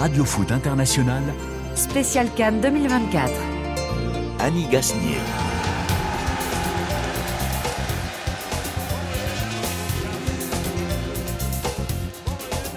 Radio Foot International, Spécial Cannes 2024. Annie Gasnier.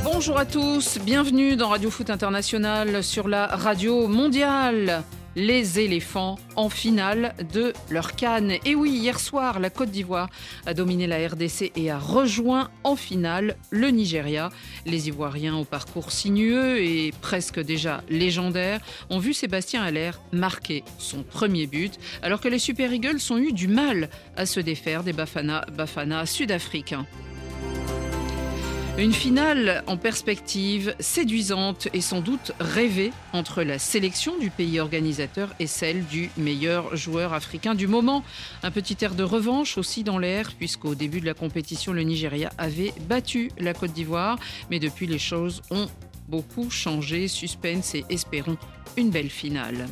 Bonjour à tous, bienvenue dans Radio Foot International sur la radio mondiale. Les éléphants en finale de leur canne. Et oui, hier soir, la Côte d'Ivoire a dominé la RDC et a rejoint en finale le Nigeria. Les Ivoiriens au parcours sinueux et presque déjà légendaire ont vu Sébastien Haller marquer son premier but, alors que les Super Eagles ont eu du mal à se défaire des Bafana, Bafana sud-africains. Une finale en perspective séduisante et sans doute rêvée entre la sélection du pays organisateur et celle du meilleur joueur africain du moment. Un petit air de revanche aussi dans l'air puisqu'au début de la compétition, le Nigeria avait battu la Côte d'Ivoire. Mais depuis, les choses ont beaucoup changé. Suspense et espérons une belle finale.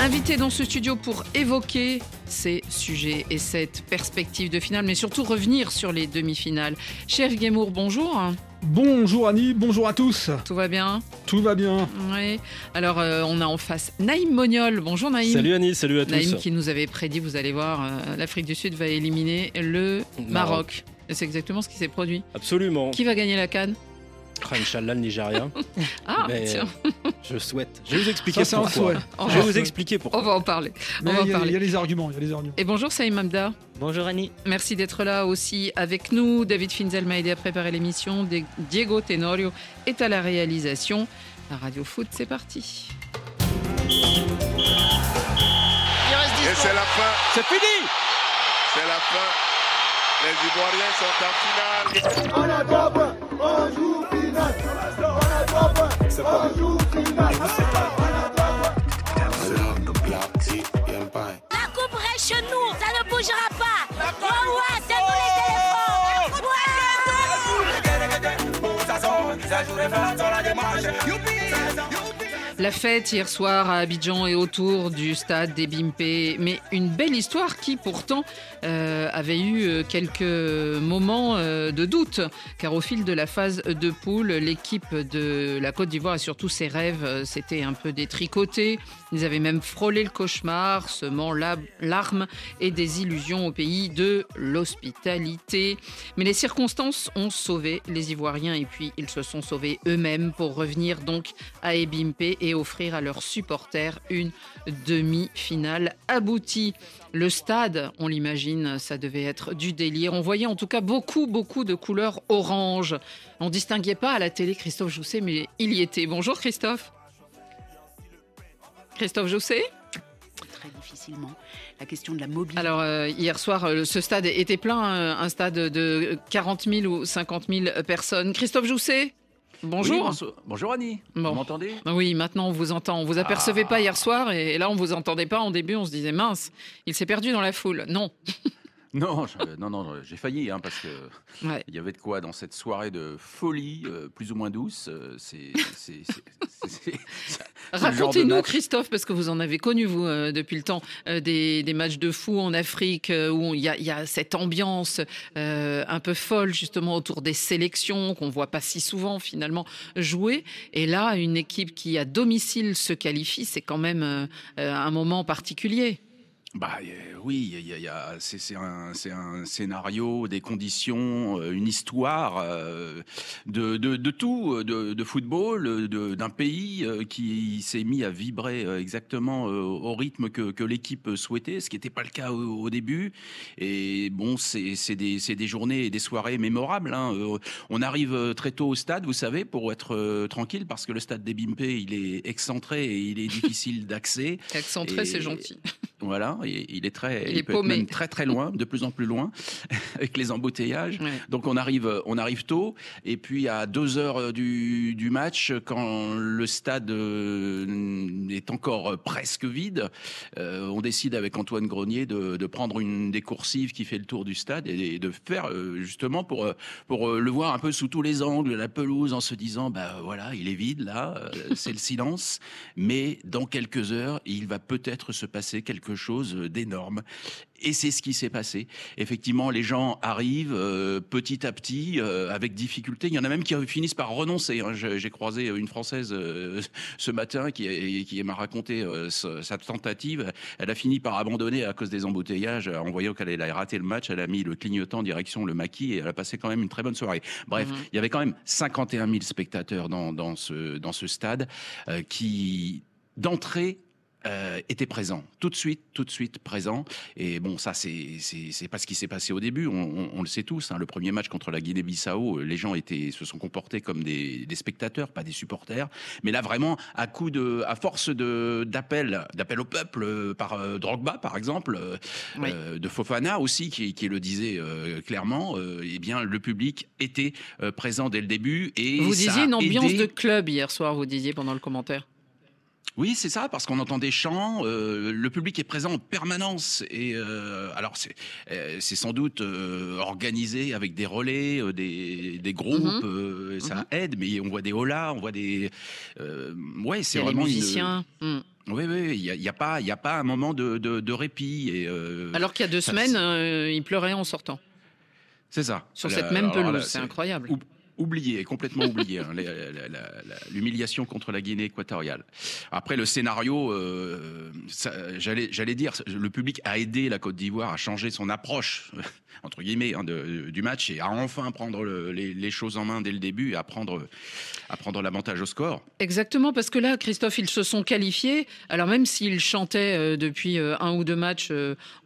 Invité dans ce studio pour évoquer ces sujets et cette perspective de finale, mais surtout revenir sur les demi-finales. Chef Guémour, bonjour. Bonjour Annie, bonjour à tous. Tout va bien? Tout va bien. Oui. Alors, euh, on a en face Naïm Moniol. Bonjour Naïm. Salut Annie, salut à Naïm tous. qui nous avait prédit, vous allez voir, euh, l'Afrique du Sud va éliminer le Maroc. Maroc. C'est exactement ce qui s'est produit. Absolument. Qui va gagner la canne Ah, Inch'Allah, le Nigeria. Ah, Mais, tiens, Je souhaite. Je vais vous expliquer Ça, pourquoi. on Je va, vais vous expliquer on pourquoi. va en parler. Mais on va en il y, a- parler. il y a les arguments, il y a les arguments. Et bonjour Saïm Abda. Bonjour Annie. Merci d'être là aussi avec nous. David Finzel m'a aidé à préparer l'émission. Di- Diego Tenorio est à la réalisation. La Radio Foot, c'est parti. Et c'est la fin. C'est fini C'est la fin. Les Ivoiriens sont en finale. La coupe reste chez nous, ça ne bougera pas. Ouais, c'est nous les. Fête hier soir à Abidjan et autour du stade des Bimpé. Mais une belle histoire qui pourtant euh, avait eu euh, quelques moments euh, de doute. Car au fil de la phase de poule, l'équipe de la Côte d'Ivoire et surtout ses rêves s'étaient un peu détricotés. Ils avaient même frôlé le cauchemar, semant la- larmes et des illusions au pays de l'hospitalité. Mais les circonstances ont sauvé les Ivoiriens et puis ils se sont sauvés eux-mêmes pour revenir donc à Ebimpe et offrir à leurs supporters une demi-finale aboutie. Le stade, on l'imagine, ça devait être du délire. On voyait en tout cas beaucoup, beaucoup de couleurs orange. On distinguait pas à la télé Christophe Jousset, mais il y était. Bonjour Christophe. Christophe Jousset très difficilement. La question de la mobilité. Alors, euh, hier soir, euh, ce stade était plein, euh, un stade de 40 000 ou 50 000 personnes. Christophe Jousset Bonjour. Oui, bonsoir. Bonjour Annie. Bon. Vous m'entendez? Oui, maintenant on vous entend. On vous apercevait pas hier soir et là on vous entendait pas en début. On se disait mince, il s'est perdu dans la foule. Non. Non, je- non, non, j'ai failli hein, parce que Ouais. il y avait de quoi dans cette soirée de folie, euh, plus ou moins douce. euh, c'est, c'est, c'est- Racontez-nous, Christophe, parce que vous en avez connu, vous, euh, depuis le temps, des, des matchs de fou en Afrique où il y, y a cette ambiance un peu folle, justement, autour des sélections qu'on voit pas si souvent, finalement, jouer. Et là, une équipe qui, à domicile, se qualifie, c'est quand même un moment particulier. Bah euh, oui, y a- il y a- c'est, un, un scénario, des conditions, euh, une histoire euh, de, de, de tout, de, de football, de- d'un pays euh, qui s'est mis à vibrer exactement au rythme que, que l'équipe souhaitait, ce qui n'était pas le cas au, au début. Et bon, c'est, des, des journées et des soirées mémorables. hein. On arrive très tôt au stade, vous savez, pour être tranquille, parce que le stade des Bimpé, il est excentré et il est difficile d'accès. Accentré, Et- c'est gentil. Voilà, et il est très, Il est peut être paumé. même très très loin, de plus en plus loin, avec les embouteillages. Ouais. Donc on arrive, on arrive tôt, et puis à deux heures du, du match, quand le stade euh, est encore presque vide, euh, on décide avec Antoine Grenier de, de prendre une des coursives qui fait le tour du stade et de faire euh, justement pour pour le voir un peu sous tous les angles, la pelouse, en se disant bah voilà, il est vide là, c'est le silence, mais dans quelques heures, il va peut-être se passer quelque quelque chose d'énorme. Et c'est ce qui s'est passé. Effectivement, les gens arrivent euh, petit à petit, euh, avec difficulté. Il y en a même qui finissent par renoncer. hein. J'ai croisé une Française euh, ce matin qui, qui m'a raconté euh, sa tentative. Elle a fini par abandonner à cause des embouteillages. En voyant qu'elle allait rater le match, elle a mis le clignotant direction le maquis et elle a passé quand même une très bonne soirée. Bref, Mhm. il y avait quand même 51 000 spectateurs dans, dans, ce, dans ce stade euh, qui, d'entrée, euh, étaient présents, tout de suite, tout de suite présents. Et bon, ça, c'est c'est pas ce qui s'est passé au début. On, on- on le sait tous. hein. Le premier match contre la Guinée-Bissau, les gens étaient se sont comportés comme des, des spectateurs, pas des supporters. Mais là, vraiment, à coup de, à force de d'appel, d'appel au peuple euh, par euh, Drogba, par exemple, Oui. euh, de Fofana aussi, qui, qui le disait clairement. eh bien, le public était présent dès le début et Vous ça disiez une ambiance aidé- de club hier soir, vous disiez pendant le commentaire. Oui, c'est ça, parce qu'on entend des chants, euh, le public est présent en permanence. Et euh, alors, c'est euh, c'est sans doute organisé avec des relais, des, des groupes, Mhm. ça Mhm. aide, mais on voit des holas, on voit des. Ouais, c'est vraiment une- musiciens. Hmm. Oui, oui, il n'y a, y a, pas- y a pas un moment de, de, de répit. Et, Alors qu'il y a deux ça, semaines, il pleurait en sortant. c'est ça. Sur La- cette même pelouse, c'est c'est- incroyable. Ou- Oublié, complètement oublié, hein, l'humiliation contre la Guinée équatoriale. Après, le scénario, euh, j'allais dire, le public a aidé la Côte d'Ivoire à changer son approche, entre guillemets, hein, du match et à enfin prendre le- les, choses en main dès le début et à prendre, l'avantage au score. Exactement, parce que là, Christophe, ils se sont qualifiés. Alors même s'ils chantaient euh, depuis euh, un ou deux matchs,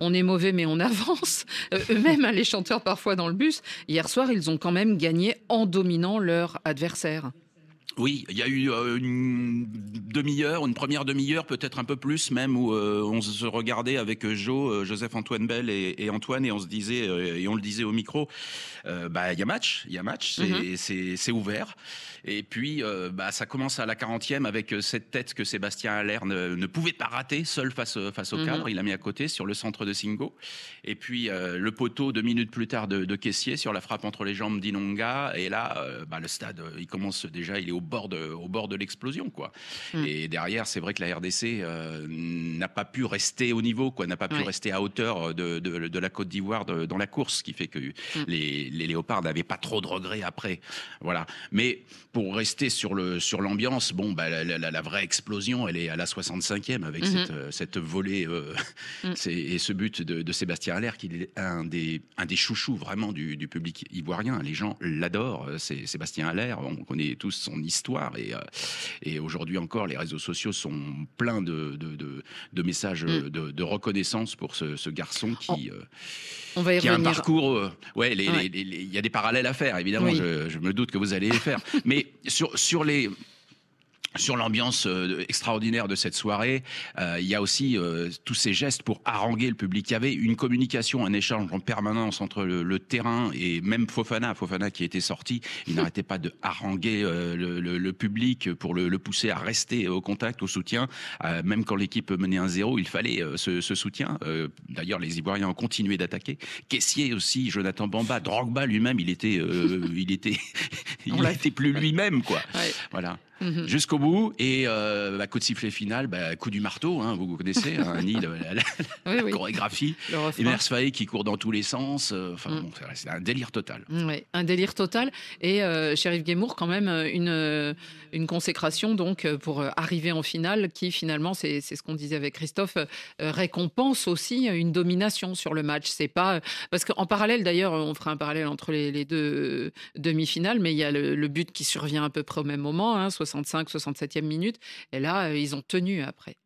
on est mauvais mais on avance. Eux-mêmes, hein, les chanteurs parfois dans le bus, hier soir, ils ont quand même gagné en dominant leur adversaire. Oui, il y a eu euh, une demi-heure, une première demi-heure, peut-être un peu plus même, où euh, on se regardait avec euh, Jo, euh, Joseph-Antoine Bell et, et Antoine, et on se disait, euh, et on le disait au micro, euh, bah il y a match, il y a match, c'est Mhm. ouvert. Et puis, euh, bah, ça commence à la 40e avec euh, cette tête que Sébastien Allaire ne, ne pouvait pas rater seul face, euh, face au Mhm. cadre. Il l'a mis à côté sur le centre de Singo. Et puis, euh, le poteau deux minutes plus tard de, de Caissier sur la frappe entre les jambes d'Inonga. Et là, euh, bah, le stade, euh, il commence déjà, il est au bord de, au bord de l'explosion. quoi. Mm. Et derrière, c'est vrai que la RDC euh, n'a pas pu rester au niveau, quoi, n'a pas pu Ouais. rester à hauteur de, de, de la Côte d'Ivoire dans la course, ce qui fait que Mm. les, les léopards n'avaient pas trop de regrets après. Voilà. Mais pour rester sur le sur l'ambiance, bon, bah, la, la- la vraie explosion, elle est à la 65e avec Mhm. cette, euh, cette volée euh, Mm. c'est- et ce but de, de Sébastien Allaire, qui est un des un des chouchous vraiment du, du public ivoirien. Les gens l'adorent. C'est Sébastien Allaire. On connaît tous son histoire et euh, et aujourd'hui encore, les réseaux sociaux sont pleins de de, de, de messages Mm. de, reconnaissance pour ce, ce garçon qui euh, On va y qui a un parcours. euh, ouais, il y a des parallèles à faire, évidemment. Oui. Je, je me doute que vous allez les faire. Mais sur, sur les. Sur l'ambiance euh, extraordinaire de cette soirée, euh, il y a aussi euh, tous ces gestes pour haranguer le public. Il y avait une communication, un échange en permanence entre le, le terrain et même Fofana, Fofana qui était sorti, il n'arrêtait pas de haranguer euh, le, le- le public pour le, pousser à rester au contact, au soutien. Même quand l'équipe menait un zéro, il fallait ce, ce soutien. D'ailleurs, les Ivoiriens ont continué d'attaquer. Caissier aussi, Jonathan Bamba, Drogba lui-même, il était, il était, il On l'a- était plus lui-même, quoi. Ouais. Voilà Mhm. jusqu'au bout. Et euh, bah, coup de sifflet final, bah, coup du marteau, hein, vous, connaissez, hein, Annie, le- la, la- Oui, la oui. chorégraphie. Et Mers Faye qui court dans tous les sens. euh, Enfin, Mm. bon, c'est- un délire total. Ouais, un délire total. Et euh, Sheriff Guémour, quand même, euh, une, euh, une consécration donc pour arriver en finale qui, finalement, c'est c'est ce qu'on disait avec Christophe, euh, récompense aussi une domination sur le match. C'est pas. Parce qu'en parallèle, d'ailleurs, on fera un parallèle entre les, les deux demi-finales, mais il y a le, le but qui survient à peu près au même moment, hein, 65, 67e minute. Et là, euh, ils ont tenu après.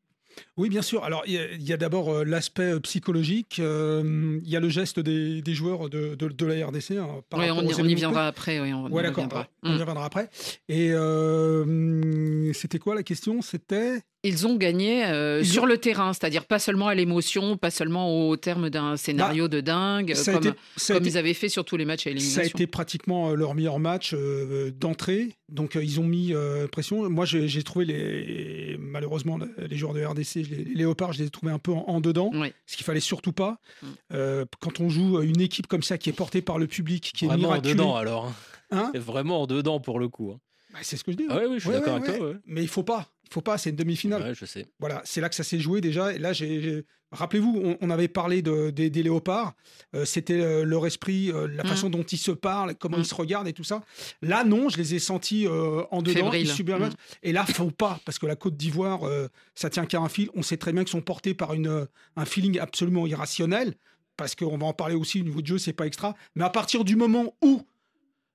Oui, bien sûr. Alors, il y a, d'abord euh, l'aspect euh, psychologique. euh, il y a le geste des, des joueurs de, de- de la RDC. hein, par on, y- on y viendra après. Oui, on y Ouais, reviendra. On y Mm. reviendra après. Et euh, c'était quoi la question? C'était? Ils ont gagné euh, Ils sur ont- le terrain, c'est-à-dire pas seulement à l'émotion, pas seulement au terme d'un scénario de dingue, Bah, Ça a comme, été- ça a comme été- ils avaient fait sur tous les matchs à Ça a élimination. été pratiquement leur meilleur match euh, d'entrée. Donc, euh, ils ont mis pression. Moi, j'ai trouvé les. Malheureusement, les joueurs de RDC, les, les Léopards, je les ai trouvés un peu en, en dedans. Oui. Ce qu'il fallait surtout pas. Mm. Euh, quand on joue une équipe comme ça qui est portée par le public, qui est Vraiment en miraculée. dedans alors. Hein C'est vraiment en dedans pour le coup. hein. Bah, c'est ce que je dis. Ah ouais, oui, je suis Ouais, d'accord ouais, avec toi. Mais il faut pas. Il faut pas, c'est une demi-finale. Ouais, je sais. Voilà, c'est là que ça s'est joué déjà. Et là, j'ai, j'ai- rappelez-vous, on, on avait parlé de, des, des léopards. Euh, c'était euh, leur esprit, euh, la Mm. façon dont ils se parlent, comment Mm. ils se regardent et tout ça. Là, non, je les ai sentis euh, en dedans. Ils subissent un match. Mm. Et là, faut pas, parce que la Côte d'Ivoire, euh, ça tient qu'à un fil. On sait très bien qu'ils sont portés par une, un feeling absolument irrationnel, parce qu'on va en parler aussi au niveau de jeu, c'est pas extra. Mais à partir du moment où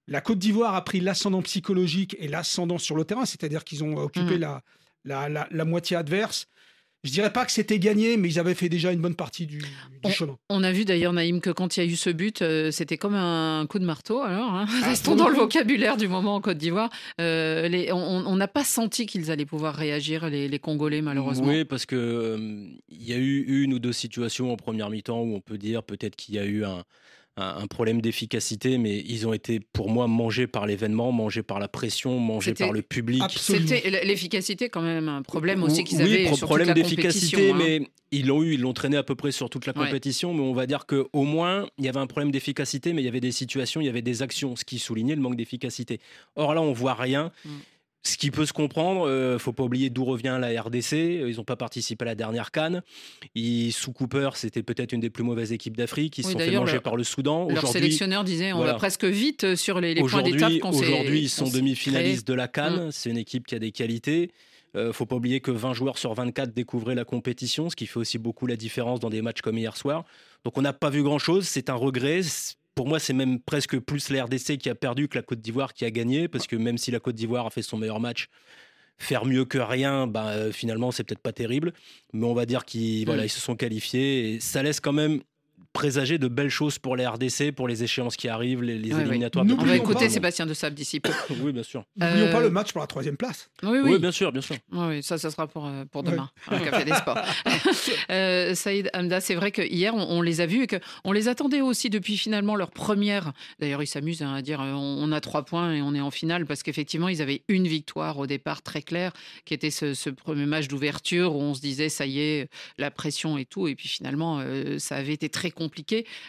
la Côte d'Ivoire a pris l'ascendant psychologique et l'ascendant sur le terrain, c'est-à-dire qu'ils ont occupé la, la, la- la moitié adverse. Je dirais pas que c'était gagné, mais ils avaient fait déjà une bonne partie du, du chemin. On a vu d'ailleurs, Naïm, que quand il y a eu ce but, euh, c'était comme un coup de marteau. Alors, hein. Ah, restons dans le vocabulaire du moment en Côte d'Ivoire. Euh, on on n'a pas senti qu'ils allaient pouvoir réagir, les, les Congolais, malheureusement. Oui, parce que euh, il y a eu une ou deux situations en première mi-temps où on peut dire peut-être qu'il y a eu un, un- problème d'efficacité, mais ils ont été pour moi mangés par l'événement, mangés par la pression, mangés par le public. Absolument. C'était l'efficacité quand même un problème aussi qu'ils oui, avaient pro- sur problème toute la d'efficacité, hein. mais ils l'ont eu, ils l'ont traîné à peu près sur toute la Ouais. compétition. Mais on va dire que au moins il y avait un problème d'efficacité, mais il y avait des situations, il y avait des actions, ce qui soulignait le manque d'efficacité. Or là, on voit rien. Mm. Ce qui peut se comprendre, euh, faut pas oublier d'où revient la RDC. euh, Ils n'ont pas participé à la dernière canne. Ils, sous Cooper, c'était peut-être une des plus mauvaises équipes d'Afrique. Ils se Oui, sont fait manger leur- par le Soudan. Leur sélectionneur disait on voilà. va presque vite sur les, les points d'étape qu'on aujourd'hui, ils sont demi-finalistes de la créés. Cannes. C'est une équipe qui a des qualités. Euh, faut pas oublier que 20 joueurs sur 24 découvraient la compétition, ce qui fait aussi beaucoup la différence dans des matchs comme hier soir. Donc on n'a pas vu grand-chose. C'est un regret. Pour moi, c'est même presque plus la RDC qui a perdu que la Côte d'Ivoire qui a gagné, parce que même si la Côte d'Ivoire a fait son meilleur match, faire mieux que rien, bah, euh, finalement, c'est peut-être pas terrible. Mais on va dire qu'ils voilà, ils se sont qualifiés et ça laisse quand même présager de belles choses pour les RDC, pour les échéances qui arrivent, les, les ouais. éliminatoires. de On va écouter. Sébastien de Sable d'ici peu. oui, bien sûr. N'oublions Euh, pas le match pour la troisième place. Oui, Oui, oui. bien sûr, bien sûr. Oui, oui, ça, ça sera pour, euh, pour demain, café des sports. Euh, Saïd Hamda, c'est vrai que hier, on, on les a vus et qu'on les attendait aussi depuis finalement leur première. D'ailleurs, ils s'amusent hein, à dire euh, on, on a trois points et on est en finale parce qu'effectivement, ils avaient une victoire au départ très claire, qui était ce, ce premier match d'ouverture où on se disait ça y est, la pression et tout. Et puis finalement, euh, ça avait été très compliqué.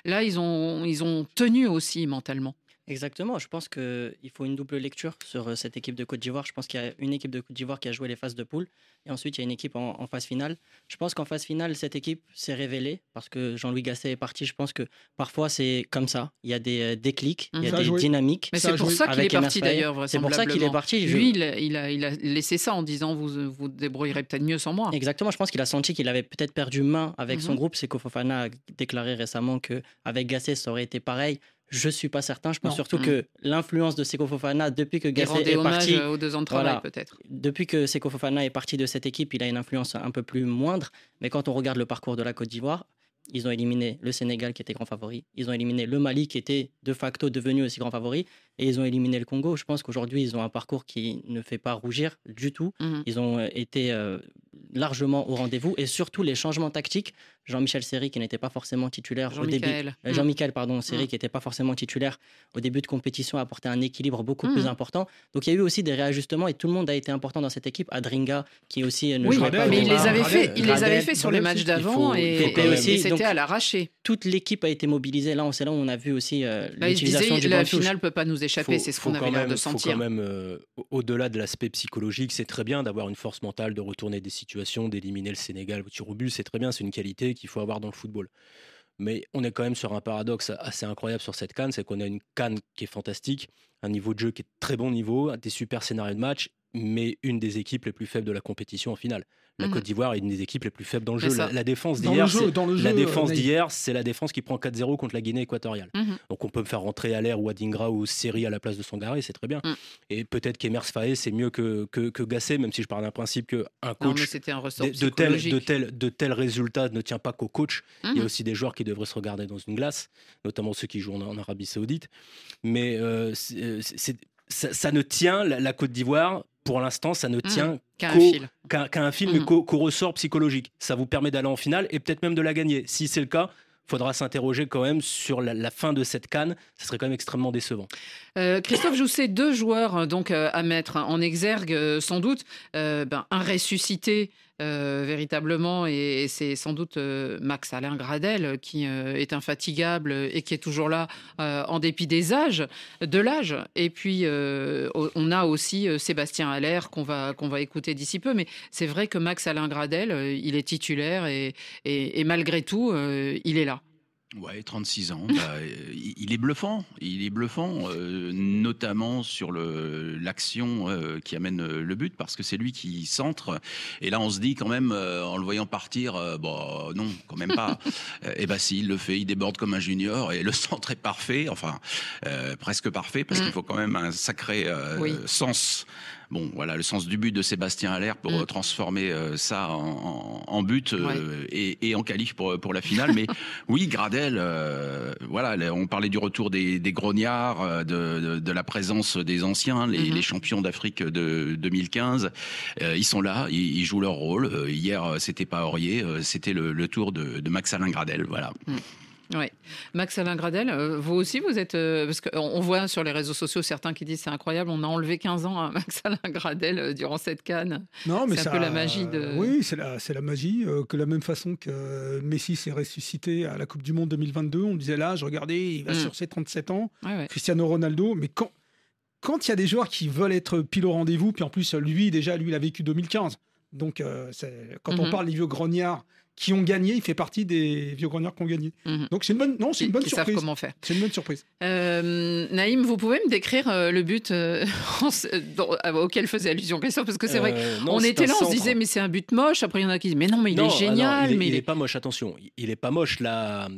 Là, ils ont, ils ont tenu aussi mentalement. Exactement, je pense qu'il faut une double lecture sur euh, cette équipe de Côte d'Ivoire. Je pense qu'il y a une équipe de Côte d'Ivoire qui a joué les phases de poule et ensuite il y a une équipe en, en phase finale. Je pense qu'en phase finale, cette équipe s'est révélée parce que Jean-Louis Gasset est parti. Je pense que parfois c'est comme ça. Il y a des euh, déclics, il y a des joué. dynamiques. Mais c'est pour ça qu'il est parti d'ailleurs, C'est pour ça qu'il est parti. Je- Lui, il, a- il a, il a laissé ça en disant vous vous débrouillerez peut-être mieux sans moi. Exactement, je pense qu'il a senti qu'il avait peut-être perdu main avec son Mhm. groupe. C'est Fofana a déclaré récemment que avec Gasset ça aurait été pareil. Je suis pas certain. Je pense Non. surtout Mhm. que l'influence de Seko Fofana depuis que Gasset est parti, aux deux ans de travail Voilà. peut-être. depuis que Seko Fofana est parti de cette équipe, il a une influence un peu plus moindre. Mais quand on regarde le parcours de la Côte d'Ivoire, ils ont éliminé le Sénégal qui était grand favori. Ils ont éliminé le Mali qui était de facto devenu aussi grand favori. Et ils ont éliminé le Congo. Je pense qu'aujourd'hui, ils ont un parcours qui ne fait pas rougir du tout. Mhm. Ils ont euh, été euh, largement au rendez-vous. Et surtout, les changements tactiques. Jean-Michel Seri, qui n'était pas forcément titulaire au début. Jean-Michel. Euh, Jean-Michel, pardon, Seri, Mm. qui n'était pas forcément titulaire au début de compétition, a apporté un équilibre beaucoup plus important. Donc il y a eu aussi des réajustements et tout le monde a été important dans cette équipe. Adringa, qui aussi ne Oui, jouait pas. mais il les avait fait, il les avait fait sur les matchs d'avant et, c'était à l'arraché. Toute l'équipe a été mobilisée. Là, c'est là où on a vu aussi euh, se l'utilisation du la finale peut pas nous échapper, c'est ce qu'on avait l'air de même- faut sentir. quand même, euh, au- au-delà de l'aspect psychologique, c'est très bien d'avoir une force mentale, de retourner des situations, d'éliminer le Sénégal au but, c'est très bien, c'est une qualité qu'il faut avoir dans le football. Mais on est quand même sur un paradoxe assez incroyable sur cette canne, c'est qu'on a une canne qui est fantastique, un niveau de jeu qui est très bon niveau, des super scénarios de match, mais une des équipes les plus faibles de la compétition en finale. La Mhm. Côte d'Ivoire est une des équipes les plus faibles dans le jeu. La, la défense d'hier, la défense d'hier, c'est la défense qui prend 4-0 contre la Guinée équatoriale. Mhm. Donc on peut me faire rentrer à l'air ou Adingra ou Seri à la place de Sangaré, c'est très bien. Mm. Et peut-être qu'Emers Faé, c'est mieux que, que, que Gasset, même si je pars d'un principe qu'un Non, coach c'était un ressort de, de tel, de, tel, de tels résultats ne tient pas qu'au coach. Il y a aussi des joueurs qui devraient se regarder dans une glace, notamment ceux qui jouent en, en Arabie Saoudite. Mais euh, c'est- ça, ça ne tient, la, la Côte d'Ivoire, pour l'instant, ça ne tient qu'au- fil. qu'à qu'à un film et qu'au ressort psychologique. Ça vous permet d'aller en finale et peut-être même de la gagner. Si c'est le cas, faudra s'interroger quand même sur la, la fin de cette canne. Ça serait quand même extrêmement décevant. Euh, Christophe Jousset, deux joueurs euh, donc euh, à mettre en exergue, euh, sans doute. Euh, ben, un ressuscité euh, véritablement, et, c'est sans doute euh, Max Alain Gradel qui euh, est infatigable et qui est toujours là en dépit des âges, de l'âge. Et puis, on a aussi Sébastien Allaire qu'on va, qu'on va écouter d'ici peu. Mais c'est vrai que Max Alain Gradel, il est titulaire et malgré tout, il est là. Ouais, 36 ans. Bah, il est bluffant. Il est bluffant, euh, notamment sur le l'action euh, qui amène euh, le but, parce que c'est lui qui centre. Et là, on se dit quand même, en le voyant partir, bon, non, quand même pas. et bah si, il le fait, il déborde comme un junior et le centre est parfait, enfin presque parfait, parce mm. qu'il faut quand même un sacré sens bon, voilà, le sens du but de Sébastien Allaire pour mm. transformer euh, ça en, but euh, et, en qualif pour, pour la finale. Mais oui, Gradel, euh, voilà, on parlait du retour des, grognards, de, la présence des anciens, les, mm-hmm. champions d'Afrique de 2015. ils sont là, ils, jouent leur rôle. hier, c'était pas Aurier, c'était le, tour de, Max Alain Gradel, voilà. Mm. Oui. Max Alain Gradel, euh, vous aussi, vous êtes. Euh, parce qu'on voit sur les réseaux sociaux certains qui disent c'est incroyable, on a enlevé 15 ans à Max Alain Gradel euh, durant cette canne. Non, mais c'est un peu la magie de. Oui, c'est la, la, magie. que la même façon que Messi s'est ressuscité à la Coupe du Monde 2022, on disait là, je regardais, il va mm. sur ses 37 ans. Cristiano Ronaldo, mais quand. Quand il y a des joueurs qui veulent être pile au rendez-vous, puis en plus, lui, déjà, lui, il a vécu 2015. Donc, quand on mm-hmm. parle des vieux grognards qui ont gagné. Il fait partie des vieux grognards qui ont gagné. Mhm. Donc c'est une bonne, non, c'est une bonne surprise. Savent comment faire. C'est une bonne surprise. Euh, Naïm, vous pouvez me décrire euh, le but euh, auquel faisait allusion Christophe? Parce que c'est vrai, on était là, on se disait mais c'est un but moche. Après il y en a qui disent mais non, mais il est génial. il, mais il, est, pas moche. Attention, il est pas moche. La,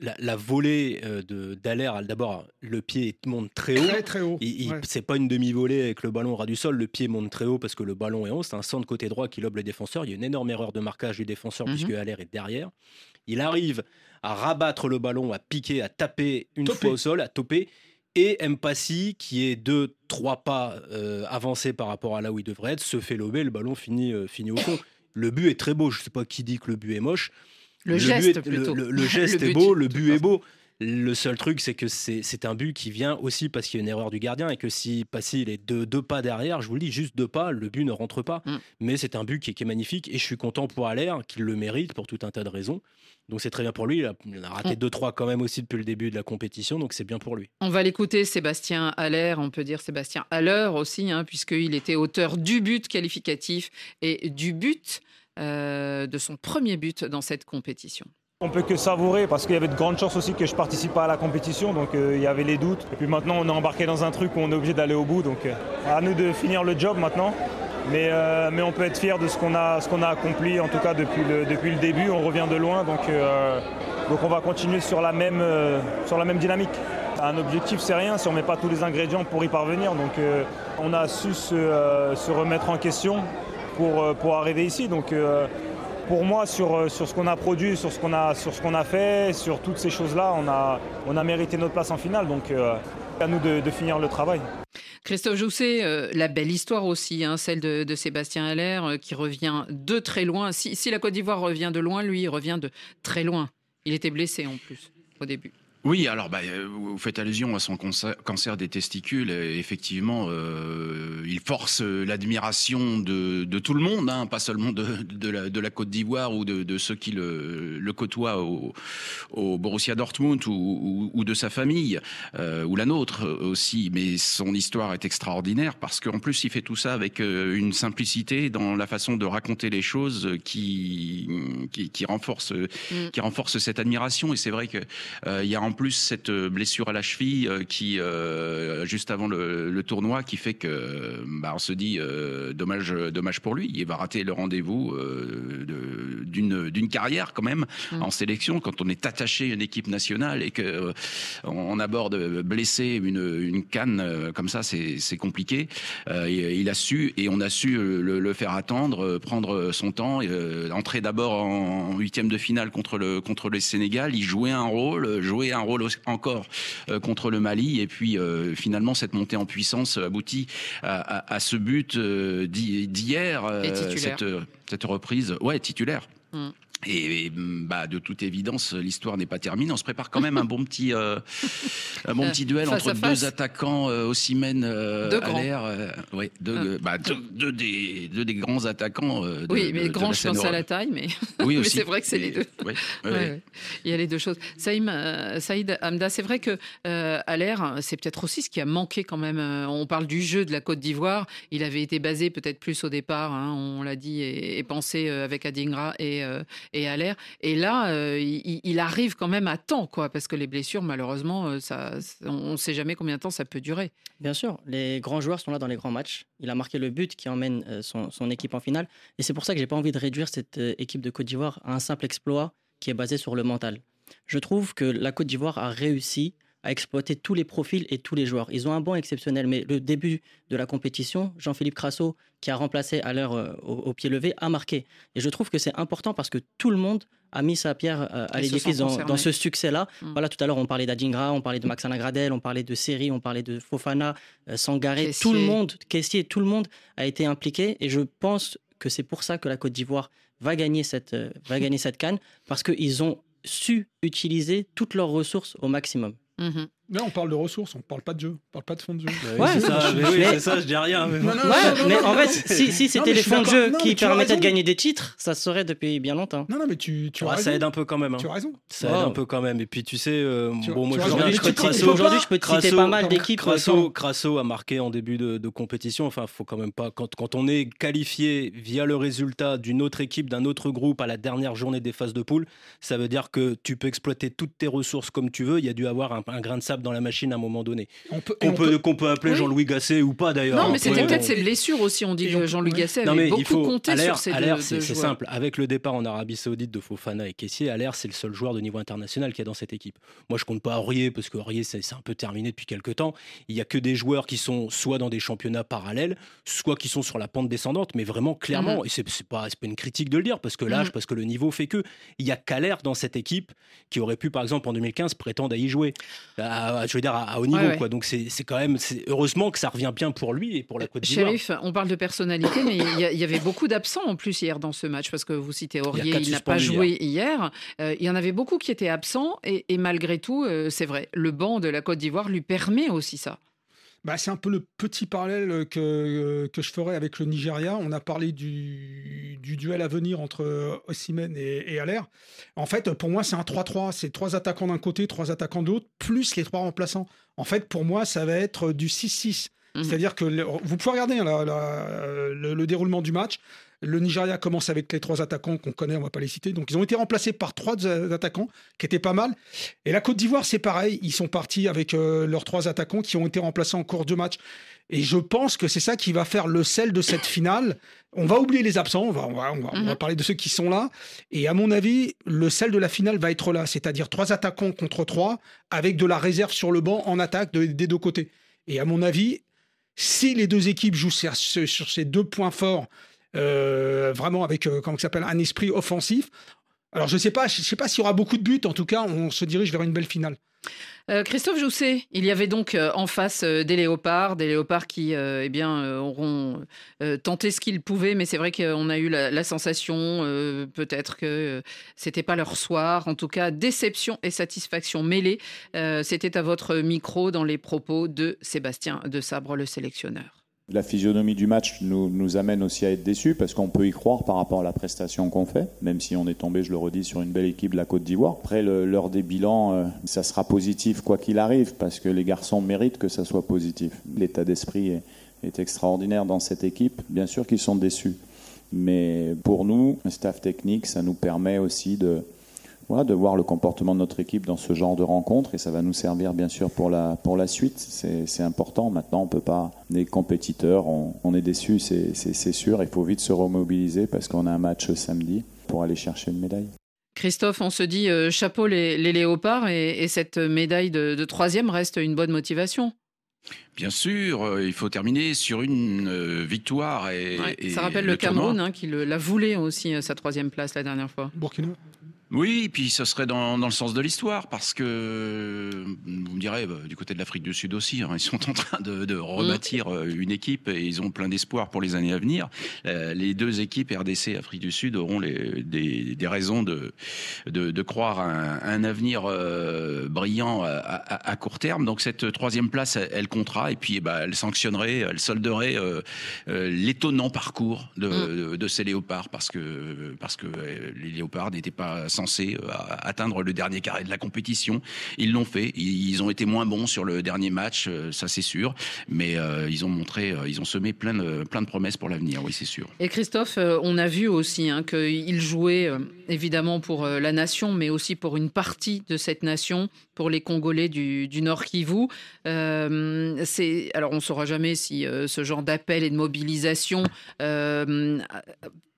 la, volée de Dallaire, d'abord le pied monte très haut. Très très haut. C'est pas une demi-volée avec le ballon au ras du sol. Le pied monte très haut parce que le ballon est haut. C'est un centre côté droit qui lobe le défenseur. Il y a une énorme erreur de marquage du défenseur mhm. puisque Allaire est derrière. Il arrive à rabattre le ballon, à piquer, à taper une fois au sol, à toper. Et Mpassi, qui est deux, trois pas euh, avancé par rapport à là où il devrait être, se fait lober, le ballon finit, euh, finit au fond. Le but est très beau, je ne sais pas qui dit que le but est moche. Le, geste, plutôt. Le, geste est beau, le but est beau. Le seul truc, c'est que c'est un but qui vient aussi parce qu'il y a une erreur du gardien et que si Passy est deux, deux, pas derrière, je vous le dis, juste deux pas, le but ne rentre pas. Mm. Mais c'est un but qui, est magnifique et je suis content pour Allaire qu'il le mérite pour tout un tas de raisons. Donc c'est très bien pour lui. Il a, raté 2-3 quand même aussi depuis le début de la compétition, donc c'est bien pour lui. On va l'écouter, Sébastien Allaire, on peut dire Sébastien Haller aussi, hein, puisqu'il était auteur du but qualificatif et du but, euh, de son premier but dans cette compétition. On peut que savourer parce qu'il y avait de grandes chances aussi que je participe pas à la compétition, donc euh, il y avait les doutes. Et puis maintenant on est embarqué dans un truc où on est obligé d'aller au bout, donc euh, à nous de finir le job maintenant. Mais, mais on peut être fier de ce qu'on a, a, accompli, en tout cas depuis le, depuis le début. On revient de loin, donc, donc on va continuer sur la même, sur la même dynamique. Un objectif, c'est rien si on ne met pas tous les ingrédients pour y parvenir. Donc on a su se, se, remettre en question pour, pour arriver ici. Donc pour moi, sur, euh, sur ce qu'on a produit, sur ce qu'on a, sur a fait, sur toutes ces choses-là, on a, on a mérité notre place en finale. Donc, euh, à nous de, finir le travail. Christophe Jousset, euh, la belle histoire aussi, hein, celle de, Sébastien Allaire, qui revient de très loin. Si, si la Côte d'Ivoire revient de loin, lui, il revient de très loin. Il était blessé en plus au début. Oui, alors bah, euh, vous faites allusion à son cancer, des testicules. effectivement, euh, il force euh, l'admiration de, tout le monde, hein, pas seulement de, la, Côte d'Ivoire ou de, ceux qui le, côtoient au, Borussia Dortmund ou, de sa famille, ou la nôtre aussi. Mais son histoire est extraordinaire parce qu'en plus, il fait tout ça avec une simplicité dans la façon de raconter les choses qui, qui, renforce, mm. qui renforce cette admiration. Et c'est vrai qu'il y a en plus cette euh, blessure à la cheville euh, qui, euh, juste avant le, tournoi, qui fait que bah, on se dit dommage, dommage pour lui. Il va rater le rendez-vous d'une d'une carrière quand même mm. en sélection quand on est attaché à une équipe nationale et que on aborde blessé une, une canne comme ça, c'est compliqué. il a su et on a su le, faire attendre, prendre son temps, entrer d'abord en huitième de finale contre le contre le Sénégal, il jouait un rôle, jouer un rôle encore euh, contre le Mali. Et puis euh, finalement, cette montée en puissance aboutit à, ce but euh, d'hier, cette, cette, reprise, ouais, titulaire. Mm. Et, bah, de toute évidence, l'histoire n'est pas terminée. On se prépare quand même un bon petit, euh, un bon petit duel Face entre à face. deux attaquants, euh, Osimhen, euh, Deux grands. Allaire, euh, ouais, deux, Ah. bah, deux, deux des, deux des grands attaquants. euh, de- oui, de- mais de grand, la je pense à la taille, mais, Oui, mais aussi. c'est vrai que c'est les deux. ouais. Il y a les deux choses. Saïm, Saïd Hamda, c'est vrai que à l'air, c'est peut-être aussi ce qui a manqué quand même. On parle du jeu de la Côte d'Ivoire. Il avait été basé peut-être plus au départ, hein, on l'a dit, et, et pensé avec Adingra et, et Allaire. Et là, euh, il, il arrive quand même à temps, quoi, parce que les blessures, malheureusement, euh, ça, on ne sait jamais combien de temps ça peut durer. Bien sûr, les grands joueurs sont là dans les grands matchs. Il a marqué le but qui emmène euh, son, son équipe en finale. Et c'est pour ça que j'ai pas envie de réduire cette équipe de Côte d'Ivoire à un simple exploit qui est basé sur le mental. Je trouve que la Côte d'Ivoire a réussi à exploiter tous les profils et tous les joueurs. Ils ont un banc exceptionnel, mais le début de la compétition, Jean-Philippe Crasso, qui a remplacé à l'heure euh, au, au pied levé, a marqué. Et je trouve que c'est important parce que tout le monde a mis sa pierre euh, à l'édifice dans, ce succès-là. Mm. Voilà, tout à l'heure, on parlait d'Adingra, on parlait de Maxana Gradel, on parlait de Seri, on parlait de Fofana, euh, Sangaré. Caissier. Tout le monde, Caissier, tout le monde a été impliqué. Et je pense que c'est pour ça que la Côte d'Ivoire va gagner cette, euh, va gagner cette canne, parce qu'ils ont su utiliser toutes leurs ressources au maximum. Mm-hmm. Là, on parle de ressources, on parle pas de jeu, on parle pas de fond de jeu. Ouais, c'est ça, mais- oui, mais- c'est ça, je dis rien. Mais bon. Non, non, Ouais, non, non, mais non, en fait, si, c'était les fonds de jeu Non, qui permettaient de gagner des titres, ça se serait depuis bien longtemps. Non, non, mais tu, tu as Ouais, raison. ça aide un peu quand même. hein. Tu as raison. Ça aide un peu quand même. Et puis tu sais, euh, Tu- bon, moi Aujourd'hui, je peux te Crasso. citer- aujourd'hui, je peux te citer Crasso- pas mal d'équipes. Crasso, a marqué en début de, compétition. Enfin, faut quand même pas. Quand, on est qualifié via le résultat d'une autre équipe, d'un autre groupe à la dernière journée des phases de poule, ça veut dire que tu peux exploiter toutes tes ressources comme tu veux. Il y a dû avoir un, un grain de sable dans la machine à un moment donné. On peut, Qu'on on peut, qu'on peut appeler Oui. Jean-Louis Gasset ou pas d'ailleurs. Non, hein. mais c'était Ouais, peut-être ses blessures aussi. On dit que peut- Jean-Louis. Gasset Non, avait mais beaucoup il faut. compté sur ces deux, deux c'est simple. Avec le départ en Arabie Saoudite de Fofana et Kessier, à l'air, c'est le seul joueur de niveau international qu'il y a dans cette équipe. Moi, je compte pas Aurier parce que Aurier, c'est c'est un peu terminé depuis quelques temps. Il y a que des joueurs qui sont soit dans des championnats parallèles, soit qui sont sur la pente descendante, mais vraiment clairement. Mhm. Et c'est c'est pas, c'est pas une critique de le dire parce que l'âge, Mhm. parce que le niveau fait que. Il y a Calère dans cette équipe qui aurait pu, par exemple, en 2015, prétendre à y jouer. À- à- je veux dire, à, à haut niveau, Ouais, quoi. Donc, c'est quand même. Heureusement que ça revient bien pour lui et pour la Côte d'Ivoire. Shérif, on parle de personnalité, mais il y, avait beaucoup d'absents en plus hier dans ce match, parce que vous citez Aurier, il n'a pas joué hier. Euh, il y en avait beaucoup qui étaient absents, et, et malgré tout, euh, c'est vrai, le banc de la Côte d'Ivoire lui permet aussi ça. Bah, c'est un peu le petit parallèle que, euh, que je ferai avec le Nigeria. On a parlé du, du duel à venir entre Osimhen et, et Allaire. En fait, pour moi, c'est un 3-3. C'est trois attaquants d'un côté, trois attaquants de l'autre, plus les trois remplaçants. En fait, pour moi, ça va être du 6-6. Mhm. C'est-à-dire que vous pouvez regarder hein, la- la- le, le déroulement du match. Le Nigeria commence avec les trois attaquants qu'on connaît, on va pas les citer. Donc ils ont été remplacés par trois a- attaquants qui étaient pas mal. Et la Côte d'Ivoire, c'est pareil. Ils sont partis avec euh, leurs trois attaquants qui ont été remplacés en cours de match. Et je pense que c'est ça qui va faire le sel de cette finale. On va oublier les absents, on va, on va, on va- on va Mhm. parler de ceux qui sont là. Et à mon avis, le sel de la finale va être là, c'est-à-dire trois attaquants contre trois, avec de la réserve sur le banc en attaque de- des deux côtés. Et à mon avis, si les deux équipes jouent sur, ces deux points forts, euh, vraiment avec euh, comment s'appelle un esprit offensif. Alors je sais pas, je sais pas s'il y aura beaucoup de buts. En tout cas, on se dirige vers une belle finale. Euh, Christophe Jousset, il y avait donc euh, en face euh, des léopards, des léopards qui euh, eh bien, euh, auront euh, tenté ce qu'ils pouvaient, mais c'est vrai qu'on a eu la, la sensation, euh, peut-être que euh, c'était pas leur soir. En tout cas, déception et satisfaction mêlées. Euh, c'était à votre micro dans les propos de Sébastien de Sabre, le sélectionneur. La physionomie du match nous, amène aussi à être déçus parce qu'on peut y croire par rapport à la prestation qu'on fait, même si on est tombé, je le redis, sur une belle équipe de la Côte d'Ivoire. Après, l'heure des bilans, euh, ça sera positif quoi qu'il arrive parce que les garçons méritent que ça soit positif. L'état d'esprit est, extraordinaire dans cette équipe. Bien sûr qu'ils sont déçus. Mais pour nous, le staff technique, ça nous permet aussi de, voilà, de voir le comportement de notre équipe dans ce genre de rencontre et ça va nous servir bien sûr pour la, pour la suite. C'est c'est important. Maintenant, on peut pas. Les compétiteurs, on, on est déçus, c'est sûr. Il faut vite se remobiliser parce qu'on a un match samedi pour aller chercher une médaille. Christophe, on se dit euh, chapeau les, les léopards et, et cette médaille de, de troisième reste une bonne motivation. Bien sûr, euh, il faut terminer sur une euh, victoire. Et, Ouais, et ça rappelle le. Cameroun hein, qui le- l'a voulu aussi, euh, sa troisième place la dernière fois. Burkina. Oui, puis ce serait dans, dans le sens de l'histoire, parce que vous me direz, bah, du côté de l'Afrique du Sud aussi, hein, ils sont en train de, de rebâtir euh, une équipe et ils ont plein d'espoir pour les années à venir. Euh, les deux équipes RDC et Afrique du Sud auront les, des, des raisons de, de, de croire à un, un avenir euh, brillant à, à- à court terme. Donc cette troisième place, elle, elle comptera et puis eh ben, elle sanctionnerait, elle solderait euh, l'étonnant parcours de, de, de ces léopards, parce que, parce que les léopards n'étaient pas censés euh, atteindre le dernier carré de la compétition. Ils l'ont fait. Ils, ont été moins bons sur le dernier match, euh, ça c'est sûr, mais euh, ils ont montré, ils ont semé plein de, plein de promesses pour l'avenir, oui c'est sûr. Et Christophe, on a vu aussi hein, qu'il jouait évidemment pour la nation, mais aussi pour une partie de cette nation, pour les Congolais du, du Nord Kivu. Euh, c'est alors on ne saura jamais si ce genre d'appel et de mobilisation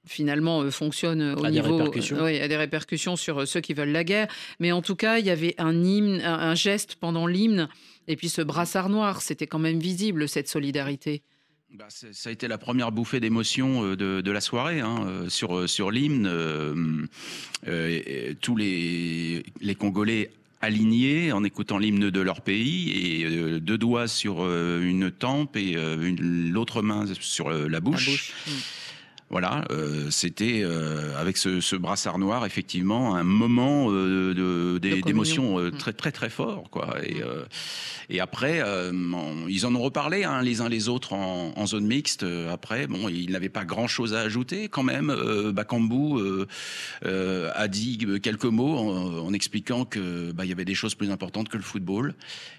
finalement euh, fonctionne au A des niveau répercussions. oui, a des répercussions sur euh, ceux qui veulent la guerre. Mais en tout cas, il y avait un hymne, un, un geste pendant l'hymne, et puis ce brassard noir, c'était quand même visible cette solidarité. Bah, ça a été la première bouffée d'émotion euh, de, de la soirée hein, euh, sur, euh, sur l'hymne. euh, euh, tous les, les Congolais alignés en écoutant l'hymne de leur pays et euh, deux doigts sur euh, une tempe et euh, l'autre main sur euh, la bouche. Voilà, euh, c'était euh, avec ce, ce brassard noir effectivement un moment euh, d'émotion euh, Mm. très très très fort quoi. Et, euh, et après, euh, on- ils en ont reparlé hein, les uns les autres en, en zone mixte. Après, bon, ils n'avaient pas grand chose à ajouter quand même. Euh, Bakambu euh, euh, a dit quelques mots en, en expliquant que bah, il y avait des choses plus importantes que le football